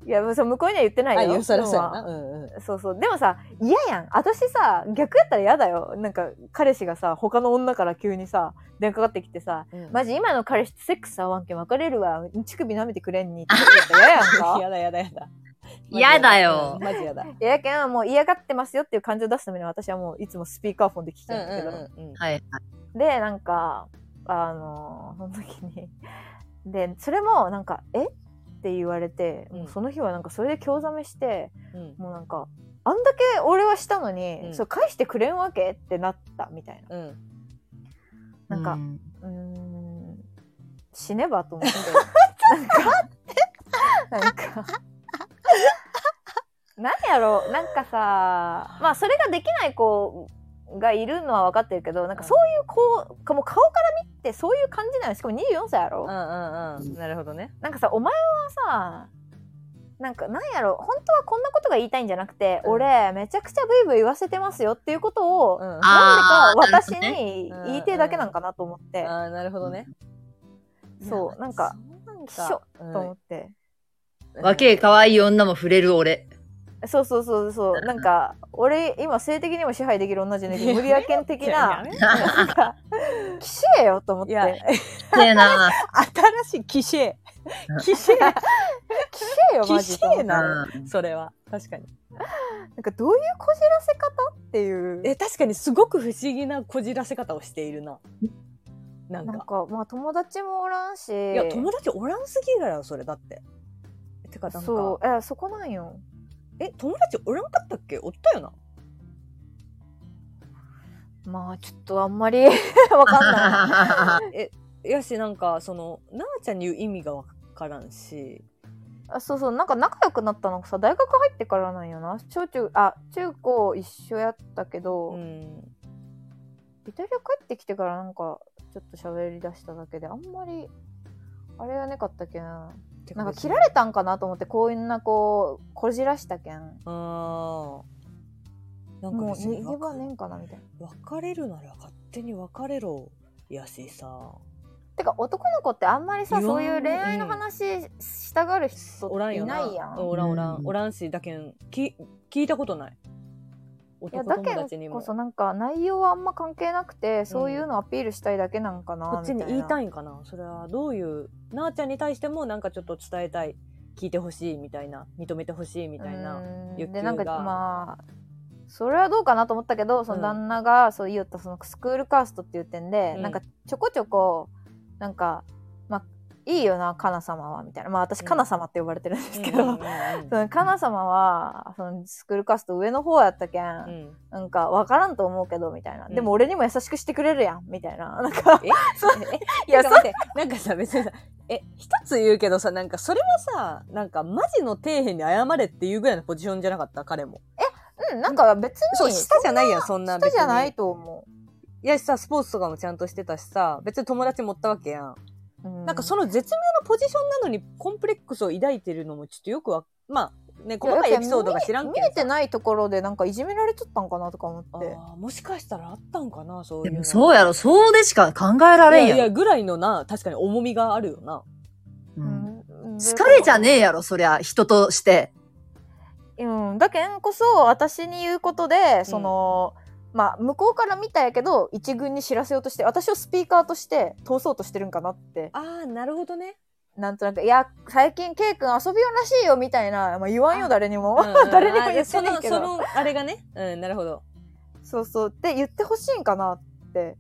いやも向こうには言ってないあ、よよそうんうん。そうそうでもさ嫌やん私さ逆やったら嫌だよなんか彼氏がさ他の女から急にさ電話かかってきてさうんマジ今の彼氏とセックス合わんけん別れるわ乳首舐めてくれんにって言ったら嫌やんかやだやだやだ。やだようんマジやだ。いやけんもう嫌がってますよっていう感情を出すために私はもういつもスピーカーフォンで聞きうんたんだけど、うんうんうん。はいはい。でなんかあのその時にでそれもなんかえ？って言われて、うんもうその日はなんかそれで興ざめしてうん。もうなんかあんだけ俺はしたのに、うんそれ返してくれんわけってなったみたいなうん。なんかうんうーん死ねばと思って なんかなんか 何やろ？うなんかさまあそれができない子がいるのは分かってるけどなんかそういう子かもう顔から見てそういう感じなの。しかも24歳やろ、うんうんうん。なるほどね。なんかさお前はさなんかなんやろ？本当はこんなことが言いたいんじゃなくて、うん。俺めちゃくちゃブイブイ言わせてますよっていうことを、うん。なんでか私に言いてえだけなんかなと思って、あー、なるほどね。そうなんかしょうんと思って、若え可愛い女も触れる俺。そうそうそうそうなんか俺今性的にも支配できる女じゃないけど無理やけん的ななんかきしえよと思ってな。新しいキシェ。キシェ。きしえよマジと思ってきしえなうんそれは。確かに。なんかどういうこじらせ方っていうえ、確かにすごく不思議なこじらせ方をしているな。なんなんか。かまあ友達もおらんしいや、友達おらんすぎだよ、それだって。てか、なんか、そう。えそこなんよ。え、友達おらんかったっけ？おったよな。まあちょっとあんまり わかんない。やし、なんか、その、なあちゃんに言う意味がわからんし。あそうそう。なんか仲良くなったのがさ大学入ってからなんよな。小中あ中高一緒やったけど、うん。イタリア帰ってきてからなんかちょっと喋り出しただけであんまりあれはなかったけんなんてか切られたんかなと思ってこういうなこうこじらしたけんああ。なんかもう逃げ場ねえんかなみたいな別れるなら勝手に別れろやしさ。てか男の子ってあんまりさそういう恋愛の話したがる人いおらんよな。ないやんうんおらんおらんおらんし、だけん、き聞いたことない。いや男友だけ達にも。こそなんか内容はあんま関係なくて、そういうのアピールしたいだけなんかなこっちに言いたいいんかな？それはどういう、なあちゃんに対してもなんかちょっと伝えたい、聞いてほしいみたいな、認めてほしいみたいな。欲求でなんかがまあそれはどうかなと思ったけどその旦那がそう言ったそのスクールカーストっていう点で、うん。なんかちょこちょこなんかまあいいよなカナ様はみたいな。まあ私うん。カナ様って呼ばれてるんですけど、うんうんうん そのカナ様はそのスクールカースト上の方やったけん、うん。なんか分からんと思うけどみたいな、うん。でも俺にも優しくしてくれるやんみたいな。なんかえ？そうえ？いやなんか待ってなんかさ、別にさ、え、一つ言うけどさ、なんかそれはさ、なんかマジの底辺に謝れっていうぐらいのポジションじゃなかった？彼も。うんなんか別そう、に下じゃないやん、そんな下。じゃないと思いやしさ、スポーツとかもちゃんとしてたしさ、別に友達持ったわけやん。う、うなんかその絶妙なポジションなのにコンプレックスを抱いてるのもちょっとよくわ、まあ、ね、細かいエピソードが知らんけど見えてないところでなんかいじめられちゃったんかなとか思ってあーもしかしたらあったんかな、そういうの。でもそうやろ、そうでしか考えられんやろ。いやいや、ぐらいのな、確かに重みがあるよな。うんうん疲れじゃねえやろ、そりゃ、人として。うん、だけんこそ私に言うことでその、まあ向こうから見たやけど一軍に知らせようとして私をスピーカーとして通そうとしてるんかなってああ、なるほどね。なんとなく「いや最近ケイ君遊びようらしいよ」みたいな、まあ、言わんよあ誰にもうんうん 誰にも言ってその、ないけどその、あれがね。うん、なるほど。そうそうって言ってほしいんかなって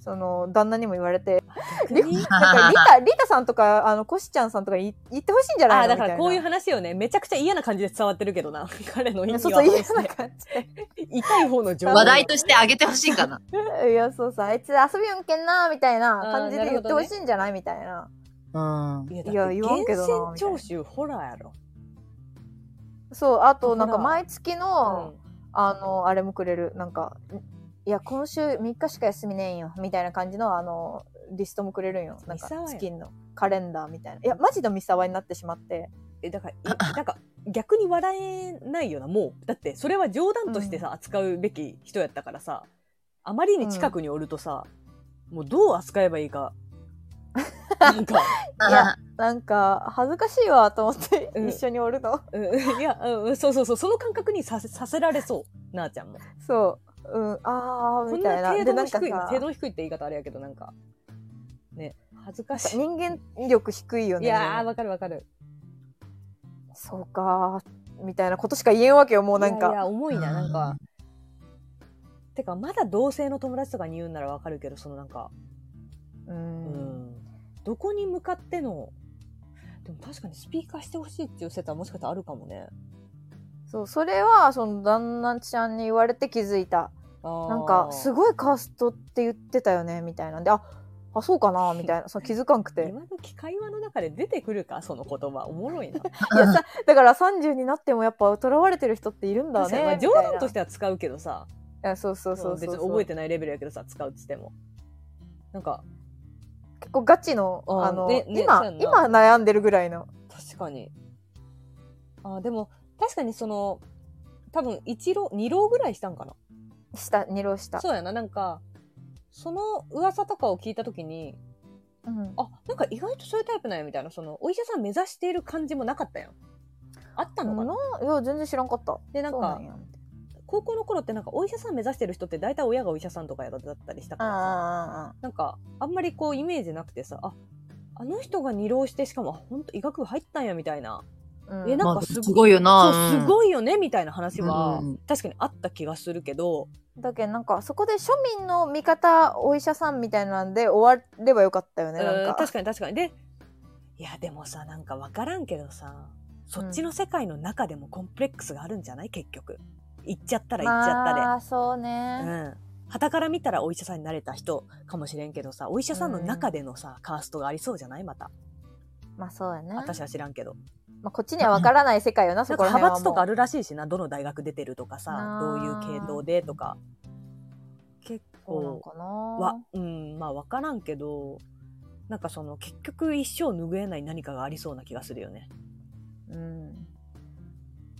その旦那にも言われて リタリタさんとかあのコシちゃんさんとか言言ってほしいんじゃないああ、のみたいなだからこういう話をね、めちゃくちゃ嫌な感じで伝わってるけどな。彼の意味いやそうそう嫌なは。感じで 痛い方の情報。話題としてあげてほしいんかな。いや、そうさ、あいつ遊びよんけんな、みたいな感じで言ってほしいんじゃない？みたいな。うん。いや、言わんけどな源泉徴収ホラーやろ。そう、あと、なんか毎月うの、ん。あの、あれもくれる。なんか、いや、今週3日しか休みねえんよ、みたいな感じの、あの、リストもくれるんよ。なんかミサワ、や月のカレンダーみたいな。いや、マジのミサワになってしまって。え、だから、い なんか、逆に笑えないよな、もう。だって、それは冗談としてさ、扱うべき人やったからさ、あまりに近くにおるとさ、もうどう扱えばいいか。なんか、いやなんか、恥ずかしいわ、と思って、うん一緒におるの。うん、いや、うん、そうそうそう、その感覚にさせさせられそう、なあちゃんも。そう。うん、あー、こんみたいな。で、なん程さ度、の低いって言い方あれやけど、なんか、ね、恥ずかしい。人間力低いよね。いやー、わかるわかる。そうかー、みたいなことしか言えんわけよ、もうなんか。いやいや、重いな、なんか。てか、まだ同性の友達とかに言うんならわかるけど、そのなんか、う。うんん、どこに向かっての、でも確かにスピーカーしてほしいっていう説はもしかしたらあるかもね。そうそれはその旦那ちゃんに言われて気づいたなんかすごい。カーストって言ってたよねみたいなんでああそうかな みたいなそう気づかんくて今時会話の中で出てくるかその言葉おもろいな。いやさだから30になってもやっぱ囚われてる人っているんだ確かにまあ冗談としては使うけどさ、いやそうそうそうそう別に覚えてないレベルやけどさ使うっつっても。なんか結構ガチのあの、ねね今今悩んでるぐらいの確かに。あでも確かにその多分1浪2浪ぐらいしたんかな。した二浪した。そうやななんかその噂とかを聞いた時にうん。あなんか意外とそういうタイプなんやみたいなそのお医者さん目指している感じもなかったやん。あったのかな、ないや全然知らんかった。でなんか高校の頃ってなんかお医者さん目指してる人って大体親がお医者さんとかやだったりしたからさ。なんかあんまりこうイメージなくてさああの人が二浪してしかも本当医学部入ったんやみたいなあああえなんまあ、かすごい。すごいよそうな。すごいよねみたいな話は。うん。確かにあった気がするけど。だけどなんかそこで庶民の味方お医者さんみたいなんで終わればよかったよねなんか。うん確かに確かに。でいやでもさなんか分からんけどさそっちの世界の中でもコンプレックスがあるんじゃない？結局。行っちゃったら行っちゃったで。まあそううね、ん。旗から見たらお医者さんになれた人かもしれんけどさ、お医者さんの中でのさ、カーストがありそうじゃない？また。まあそうやね。私は知らんけど。まあ、こっちには分からない世界よな、そこら派閥とかあるらしいしな、どの大学出てるとかさどういう系統でとか。結構、そうわ、うん、まあわからんけど、なんかその結局一生拭えない何かがありそうな気がするよね。うん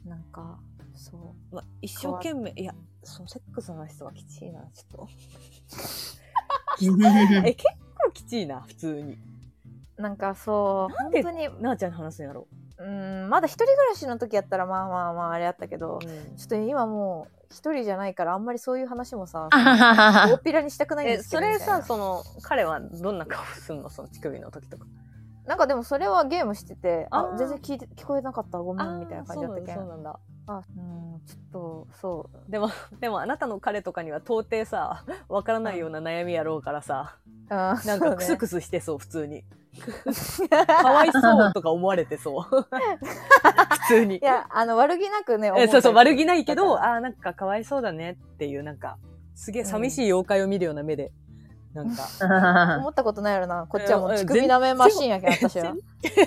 なんかそうまあ、一生懸命、いや、そのセックスの人はきちいな、ちょっと。え、結構きちいな、普通に。なんかそうなんでなあちゃんに話すんやろ？うんまだ一人暮らしの時やったらまあまあまああれやったけど、うん。ちょっと今もう一人じゃないからあんまりそういう話もさ 大っぴらにしたくないんえ、ですけどそれさ、その、彼はどんな顔すんの？その乳首の時とか。なんかでもそれはゲームしててあ全然聞いて聞こえなかった。ごめんみたいな感じだったけん。そうなんだ。あうんちょっとそう。でも、でもあなたの彼とかには到底さ、わからないような悩みやろうからさ、あーなんかクスクスしてそう、普通に。かわいそうとか思われてそう。普通に。い。やあの悪気なくねえそうそう、悪気ないけど、あーなんかかわいそうだねっていう、なんか、すげえ寂しい妖怪を見るような目で、なんか、思ったことないやろな。こっちはもうえ乳首舐めマシンやけん私は。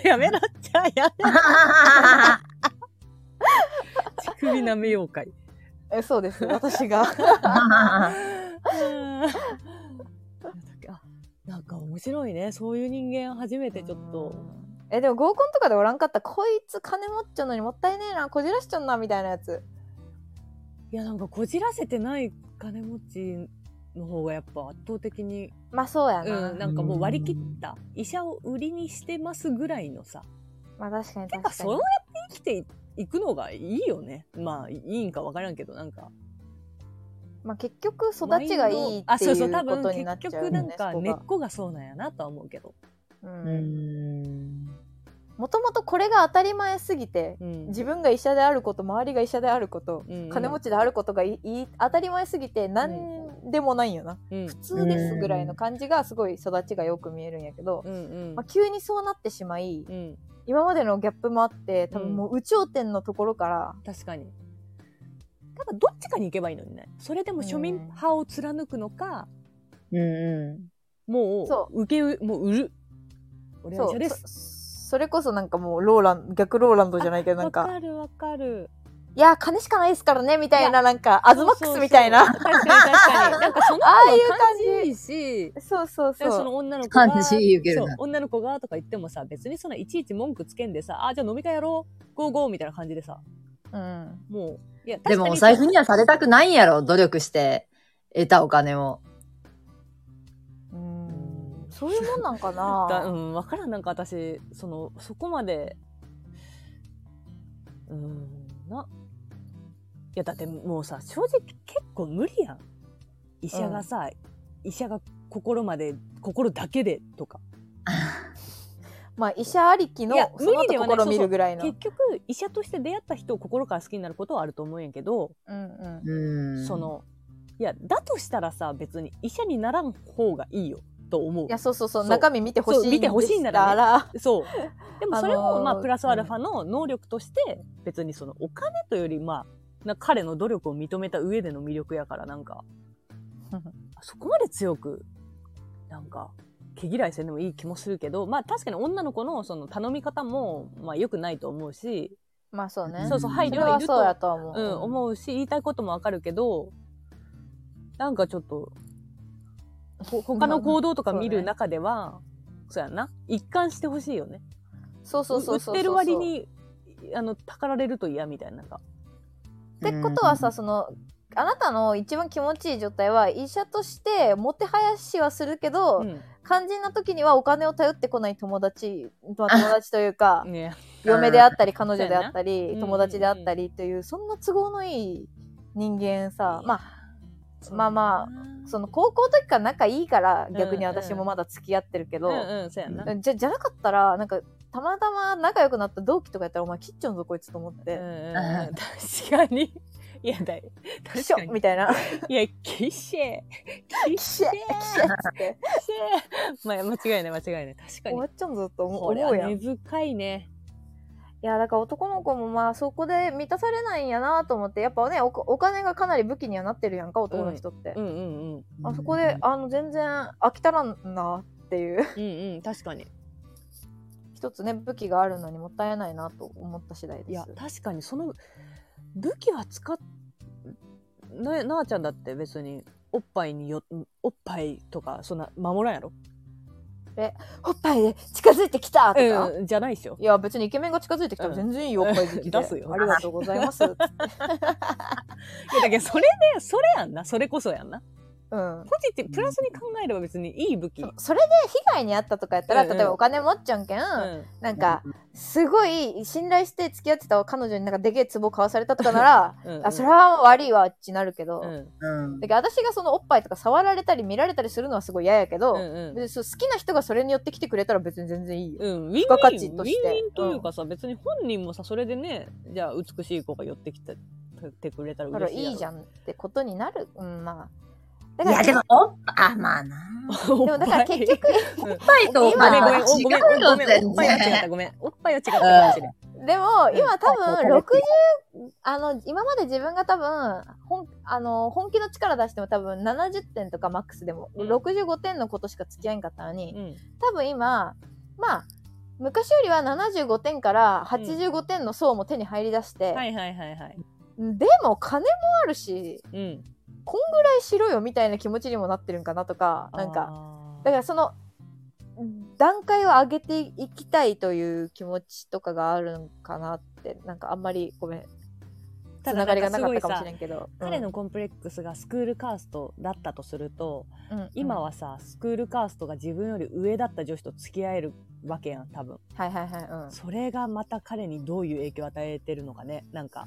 やめろって、やめろ。乳首舐め妖怪。えそうです私が あなんか面白いね。そういう人間初めてちょっと。えでも合コンとかでおらんかったこいつ金持っちゃうのにもったいねえなこじらしちゃうなみたいなやついや、なんかこじらせてない金持ちの方がやっぱ圧倒的に、まあそうやな、うん、なんかもう割り切った。医者を売りにしてますぐらいのさ。まあ確かに確かにそうやって生きていくのがいいよね。まあ、いいんかわからんけど、なんか。まあ結局育ちがいいっていう多分ことになっ結ちゃうよね局なんか根っこがそうなんやなとは思うけど。ううん。んもともとこれが当たり前すぎてうん。自分が医者であること周りが医者であること、うん。金持ちであることがいい当たり前すぎて何でもないんよな、うん。普通ですぐらいの感じがすごい育ちがよく見えるんやけど、まあ、急にそうなってしまいうん、今までのギャップもあって多うん分もう有頂天のところから、確かに。だからどっちかに行けばいいのにね。それでも庶民派を貫くのか、うんうん。もそう受けう、もう売る。俺はそう医者です。そそれこそなんかもうローラン逆ローランドじゃないけどなんわかかるわかる。いや金しかないですからねみたいいななんかアズマックスみたいな。そうそうそう確かに確かに。なんかその子ああいうは感じ。いいし、そうそう。でそそうの女の子が、感じ言うけどなそう女の子がとか言ってもさ、別にそのいちいち文句つけんでさ、あ、じゃあ飲み会やろう、ゴーゴーみたいな感じでさ、うん。もう、いや、でもお財布にはされたくないんやろ、努力して得たお金を。うん。そういうもんなんか だうなん、わからん、なんか私、その、そこまで、うん、な、いや、だってもうさ、正直結構無理やん。医者がさ、医者が心まで、心だけでとか。まあ医者ありきのいやその心見るぐらいの結局、医者として出会った人を心から好きになることはあると思うんやけど、うんうんうん。そ、の、いや、だとしたらさ、別に医者にならん方がいいよ。と思うい。やそうそうそうそう中身見てほしいそう見てほしいならねらそう。でもそれも、あのーまあ、プラスアルファの能力として、別にそのお金というより、まあ、な彼の努力を認めた上での魅力やから、なんか、そこまで強く、なんか、毛嫌いせんでもいい気もするけど、まあ確かに女の子のその頼み方も、まあ良くないと思うし、まあそうね。そうそう、配慮はいるとやと思う、うん、思うし、言いたいこともわかるけど、なんかちょっと、ほ 他の行動とか見る中では、そうやんな。一貫してほしいよね。そうそうそうそうそう売ってる割に、あの、たかられると嫌みたいな。なんかってことはさそのあなたの一番気持ちいい状態は医者としてもてはやしはするけど、うん。肝心な時にはお金を頼ってこない友達、まあ友達というか ね嫁であったり彼女であったり、友達であったりというそんな都合のいい人間さまあまあまあその高校の時から仲いいからん逆に私もまだ付き合ってるけど、じゃじゃなかったらなんかたまたま仲良くなった同期とかやったらお前切っちゃうぞこいつと思っうんて、うん、確かに。いやだよ。キショ確かに。みたいないや、キシェキキシェキシェってキシェまあ、間違いない間違いない。確かに終わ。っちゃうぞと思うやん根深いね。いやだから男の子もまあそこで満たされないんやなと思ってやっぱねおお金がかなり武器にはなってるやんか男の人って、うんうんうん。あそこであの全然飽きたらんなっていううんうん、確かに。一つね武器があるのにもったいないなと思った次第です。いや、確かにその武器は使っ、な、なあちゃんだって別におっぱいによ、おっぱいとか、そんな守らんやろ？おっぱいで近づいてきたとか、うん、じゃないっしょ。いや別にイケメンが近づいてきたら全然いいよ、うんおっぱい好きで 出すよ。ありがとうございます。う んいや、だけどそれで、それやんな。それこそやんな。ポジティブ、プラスに考えれば別にいい武器。うん。それで被害に遭ったとかやったら、うんうん例えばお金持っちゃんけん、なんかすごい信頼して付き合ってた彼女になんかでけえ壺買わされたとかならうんうんあそれは悪いわってなるけど、うん。うんだけど私がそのおっぱいとか触られたり見られたりするのはすごい嫌やけど、うんうん好きな人がそれによって来てくれたら別に全然いいよ。うん、ウィンウィン、付加価ウィンウィンというかさ、別に本人もさ、それでね、じゃあ美しい子が寄ってきててくれたら嬉しいやろ。いいじゃんってことになる。うん、まあ。だからいや、でも、おっぱあ、まあな。ででもだから結局、うんおっぱいとおごめん、ごめん、うよ、全おっぱいは違った、然。ごめん。おっぱいは違ったかもしれん。でも今多分うん60、あの、今まで自分が多分、本、あの、本気の力出しても多分70点とかマックスでも、うん65点のことしか付き合えんかったのに、うん。多分今、まあ、昔よりは75点から85点の層も手に入り出して、はいはいはいはい。でも金もあるし、うん。こんぐらいしろよみたいな気持ちにもなってるんかなとか、なんか、だからその、段階を上げていきたいという気持ちとかがあるんかなって、なんかあんまりごめん、つただながりがなかったかもしれんけど。彼のコンプレックスがスクールカーストだったとすると、うん、うん今はさ、スクールカーストが自分より上だった女子と付き合えるわけやん、多分。はいはいはい、うん。それがまた彼にどういう影響を与えてるのかね。なんか、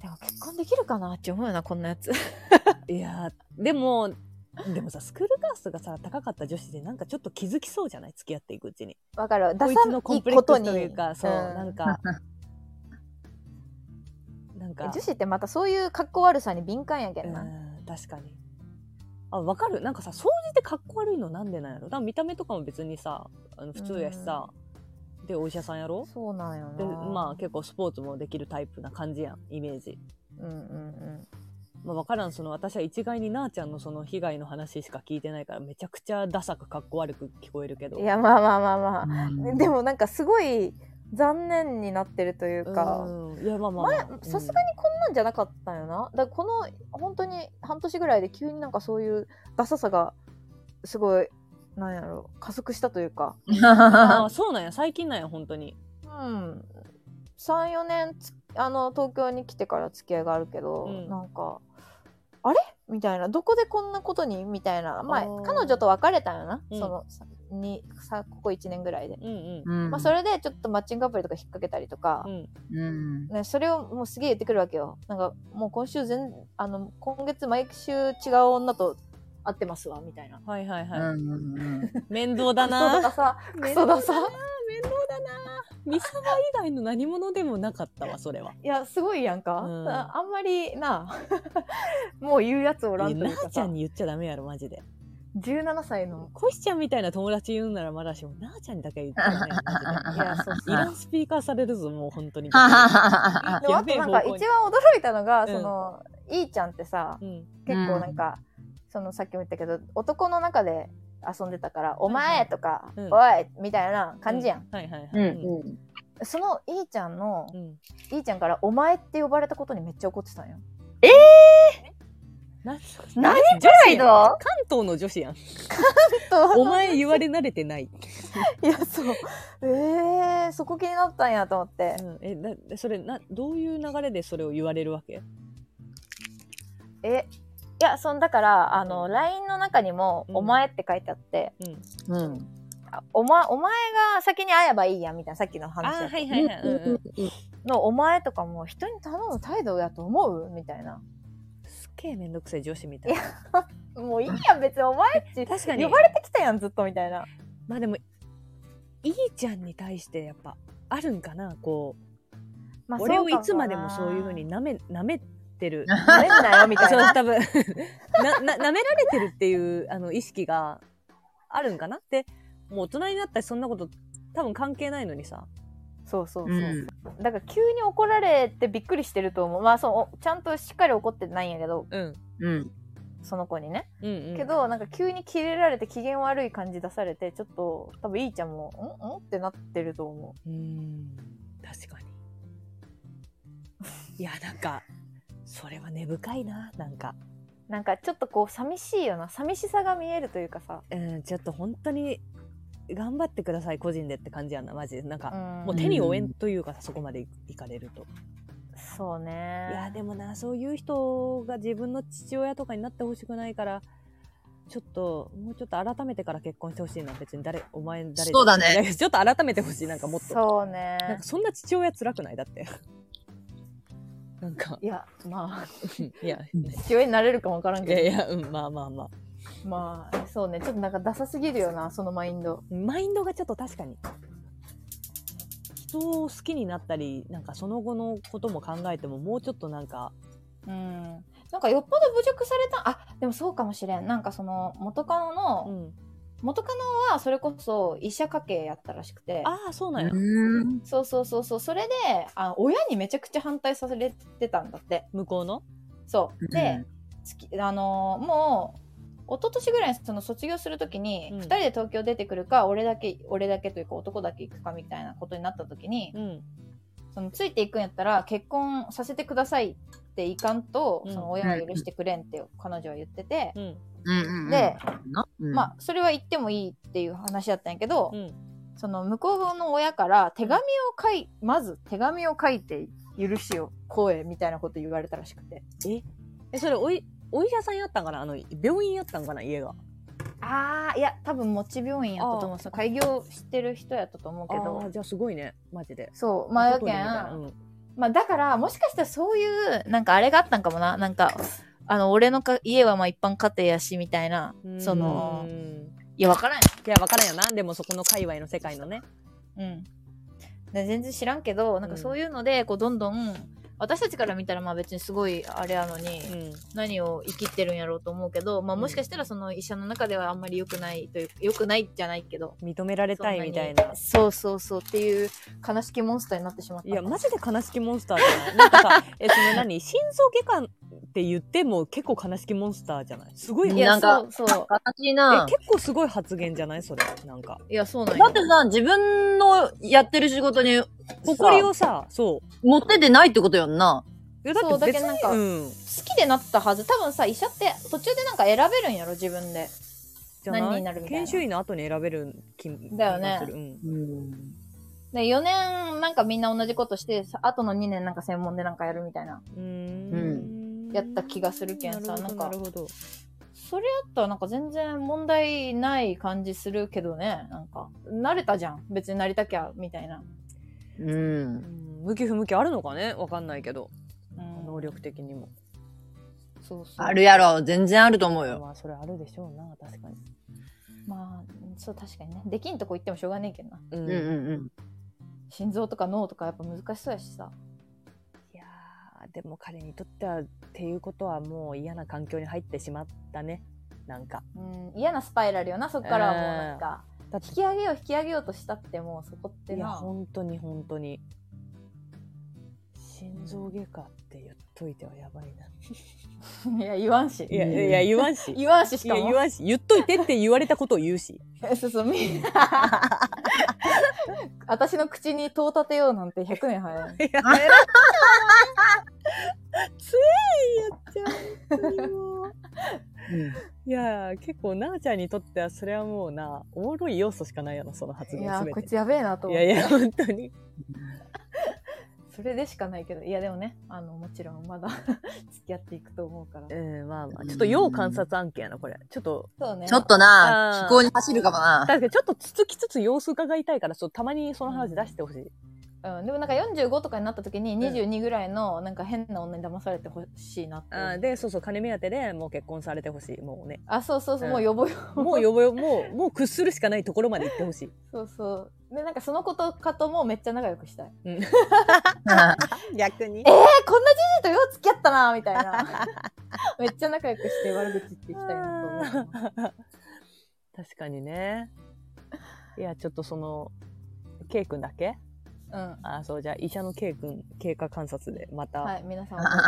でも結婚できるかなって思うよな、こんなやつ。いやーでも、でもさ、スクールカーストがさ、高かった女子でなんかちょっと気づきそうじゃない？付き合っていくうちに。わかる。ダこいのコンプレックスというか、そう、んなんか、なんか、女子ってまたそういう格好悪さに敏感やけうんな。ん、確かに。あ、わかるなんかさ、掃除でかっこ悪いのなんでなんやろ？多分見た目とかも別にさ、あの普通やしさ、で、お医者さんやろ？そうなんよな。で、まあ結構スポーツもできるタイプな感じやん、イメージ。うんうんうん。まあわからん、その私は一概になーちゃんのその被害の話しか聞いてないから、めちゃくちゃダサくかっこ悪く聞こえるけど。いや、まあまあまあまあ。うんでもなんかすごい残念になってるというか、うん、いや、まあまあ。さすがにこんなんじゃなかったんよな。だからこの本当に半年ぐらいで急になんかそういうダサさがすごいなんやろ加速したというか、う んああ、そうなんや、最近なんや、本当に。うん、34年つあの東京に来てから付き合いがあるけど、うん。なんかあれ？みたいな。どこでこんなことに？みたいな。まあ彼女と別れたんよな、うん。そのさにさここ1年ぐらいで。うん。うん。まあ、それでちょっとマッチングアプリとか引っ掛けたりとか。うん。、うん。ね、それをもうすげえ言ってくるわけよ。なんかもう今週全あの今月毎週違う女と会ってますわみたいな。はいはいはい。うんうんうん面倒だクソなださ、クソださ。面倒だな三沢以外の何者でもなかったわ、それは。いやすごいやんか。うんああんまりな もう言うやつおらんというかちゃんに言っちゃダメやろ、マジで。17歳のコシちゃんみたいな友達言うならまだしも、なあちゃんにだけ言ったらね、いやそういらんスピーカーされるぞ、もう本当に。でもあとなんか一番驚いたのが、うんそのいいちゃんってさうん。結構なんか、そのさっきも言ったけど男の中で遊んでたから「お前!」とか「うん。おい!」みたいな感じやん、はいはいはい。うんうん。そのいいちゃんのうん。いいちゃんから「お前」って呼ばれたことにめっちゃ怒ってたんよな何女子やん。関関東の女子やん。お前言われ慣れてない。いやそう。えー、そこ気になったんやと思って。うん、え、だ、それ、な、どういう流れでそれを言われるわけ？えいやそんだからあの LINE の中にも「うんお前」って書いてあって、うん。うん。あお前お前が先に会えばいいやみたいなさっきの話やったはいはいはい。うんうん。の「お前」とかも人に頼む態度やと思う？みたいなすっげえめんどくさい女子みたいな。もういいやん別にお前って確かに呼ばれてきたやんずっとみたいなまあでも、いいちゃんに対してやっぱ、あるんかなこう、まあ俺をいつまでもそういうふうに舐め、舐めてる。なめんなよみたいそう、な多分、な、な、舐められてるっていう、あの、意識があるんかな？って、もう大人になったし、そんなこと、多分関係ないのにさ。そうそうそう、うんだから急に怒られてびっくりしてると思うまあそうおちゃんとしっかり怒ってないんやけどうん。うん。その子にね、うん、うん。け、どなんか急にキレられて機嫌悪い感じ出されてちょっと多分いいちゃんも「ん？ん?」ってなってると思うーん、確かに。いや、なんか、それは根深いな、なんか。うなんかちょっとこう寂しいよな寂しさが見えるというかさ、うん、ちょっと本当に、頑張ってください、個人でって感じやな、マジで。なんか、うんもう手に負えんというかさ、そこまでいかれると。そうねいや、でもな、そういう人が自分の父親とかになってほしくないから、ちょっと、もうちょっと改めてから結婚してほしいな。別に誰、お前誰そうだね ちょっと改めてほしい、なんかもっと。そうねなんかそんな父親辛くないだって。なんか、いやまあ。いや、父親になれるかもわからんけど。いやいや、うん、まあまあまあ。まあそうね。ちょっとなんかダサすぎるよなそのマインド。マインドがちょっと確かに。人を好きになったり、なんかその後のことも考えても、もうちょっとなんか、うん。なんかよっぽど侮辱されたあでもそうかもしれん。なんかその元カノうの、ん。元カノはそれこそ医者家系やったらしくてああ、そうなんや。うん。そうそうそうそうそれであ親にめちゃくちゃ反対されてたんだって向こうの？そうで、月あのーもう一昨年ぐらいにその卒業するときに、うん2人で東京出てくるか俺だけ俺だけというか男だけ行くかみたいなことになった時に、うん。そのついていくんやったら結婚させてくださいっていかんと、うんその親が許してくれんって彼女は言ってて、うん。うんうん。で、うん、まあそれは言ってもいいっていう話だったんやけど、うん。その向こうの親から手紙を書いまず手紙を書いて許しを声みたいなこと言われたらしくて。え？え、それおい、お医者さんやったんかな？あの、病院やったんかな家が。ああいや多分もち病院やったと思うその開業してる人やったと思うけあど。あ、じゃあすごいね。マジで。そうまあやけん、うん。まあだからもしかしたらそういうなんかあれがあったんかもな。なんかあの俺のか家はまあ一般家庭やしみたいなそのうんいやわからんよ。いや、わからんよ。な。でもそこの界隈の世界のね。うん。で全然知らんけどなんかそういうのでこうどんどん私たちから見たらまあ別にすごいあれやのに、うん。何を生きってるんやろうと思うけど、まあ、うん。もしかしたらその医者の中ではあんまり良くないという良くないじゃないけど認められたいみたいな。そうそうそうっていう悲しきモンスターになってしまった。いや、マジで悲しきモンスターじゃないなんかさ、え、その何？心臓外科って言っても結構悲しきモンスターじゃない？すごい、いやなんかそうそう悲しいえな。結構すごい発言じゃない？それ。なんか。いやそうなんやだってさ、自分のやってる仕事に、誇りをさ、そう。持っててないってことやんな。いやだそうって別に、だけどなんかうん。好きでなったはず多分さ医者って途中でなんか選べるんやろ自分でじゃない？何になるみたいな研修医の後に選べる気だよねうん。うん。で4年なんかみんな同じことしてさ後の2年なんか専門でなんかやるみたいなうーん。やった気がするけんさなるほどなんかなるほど。それやったらなんか全然問題ない感じするけどねなんか慣れたじゃん別になりたきゃみたいな、うん。うん向き不向きあるのかね？わかんないけど。うん、能力的にも。そうそうあるやろ。全然あると思うよ。まあ、それあるでしょうな、確かに。まあそう確かにねできんとこ行ってもしょうがねえけどなううんうんうん。心臓とか脳とかやっぱ難しそうやしさいでも彼にとってはっていうことはもう嫌な環境に入ってしまったねなんか。うん、嫌なスパイラルよな、そっからはもうなんか、だって引き上げよう引き上げようとしたってもうそこっていや、な。本当に本当に。心臓外科って言っといてはやばいな。いや、言わんし。いや、いや、言わんし。言わんししかも。言わんし。言っといてって言われたことを言うし。そうそう、み私の口に戸を立てようなんて100年早い。ついやっちゃう。いや、結構、なあちゃんにとっては、それはもうな、おもろい要素しかないやろ、その発いや言すべて。こいつやべえなと思って。いやいや、本当に。それでしかないけど、いやでもね、あの、もちろんまだ 付き合っていくと思うから。うん、まあまあ。ちょっと要観察案件やな、これ。ちょっと、そうね。ちょっとあな、ー飛行に走るかもな。確かにちょっとつつきつつ様子伺いたいから、そうたまにその話出してほしい。うん、でもなんか45とかになった時に22ぐらいのなんか変な女に騙されてほしいなってあーで、そうそう、金目当てでもう結婚されてほしい。もうね。あそうそうそう、うんもう呼ぼうよもう呼ぼよ、もう、もう屈するしかないところまで行ってほしい。そうそうでなんかそのことかともめっちゃ仲良くしたいうん。逆にえー、こんなじじいとよう付き合ったなみたいな めっちゃ仲良くして悪口言っていきたいなと思う確かにね。いや、ちょっとその、K 君だっけ？うんあ、そう、じゃあ医者の K 君、経過観察で、また、はい皆さん覚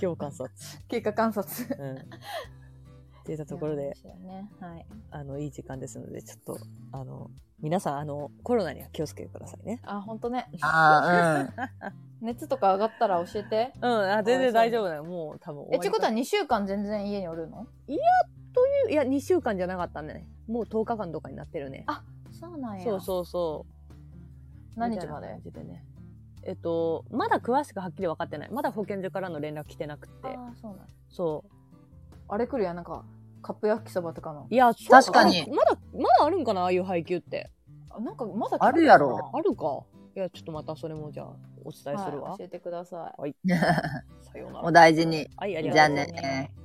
要 観察。経過観察うん。っていったところでねはいあの、いい時間ですので、ちょっと、あの、皆さん、あの、コロナには気をつけてくださいね。あ本当ねあー 熱とか上がったら教えてうん、あ全然大丈夫だよ。もう多分えってことは2週間全然家におるの？いや、2週間じゃなかったね。もう10日間とかになってるね。あそうなんやそうそうそう。何日まで？でね。えっと、まだ詳しくはっきり分かってない。まだ保健所からの連絡来てなくて。あーそうなんやそあれ来るやんなんかカップ焼きそばとかの？う。いや、確かにまだ、まだあるんかな？ああいう配給って。あなんかまだあるやろあるか。いや、ちょっとまたそれもじゃあ、お伝えするわ。はい、教えてください さようなら。お大事に。はい、ありがとうじゃあございますね。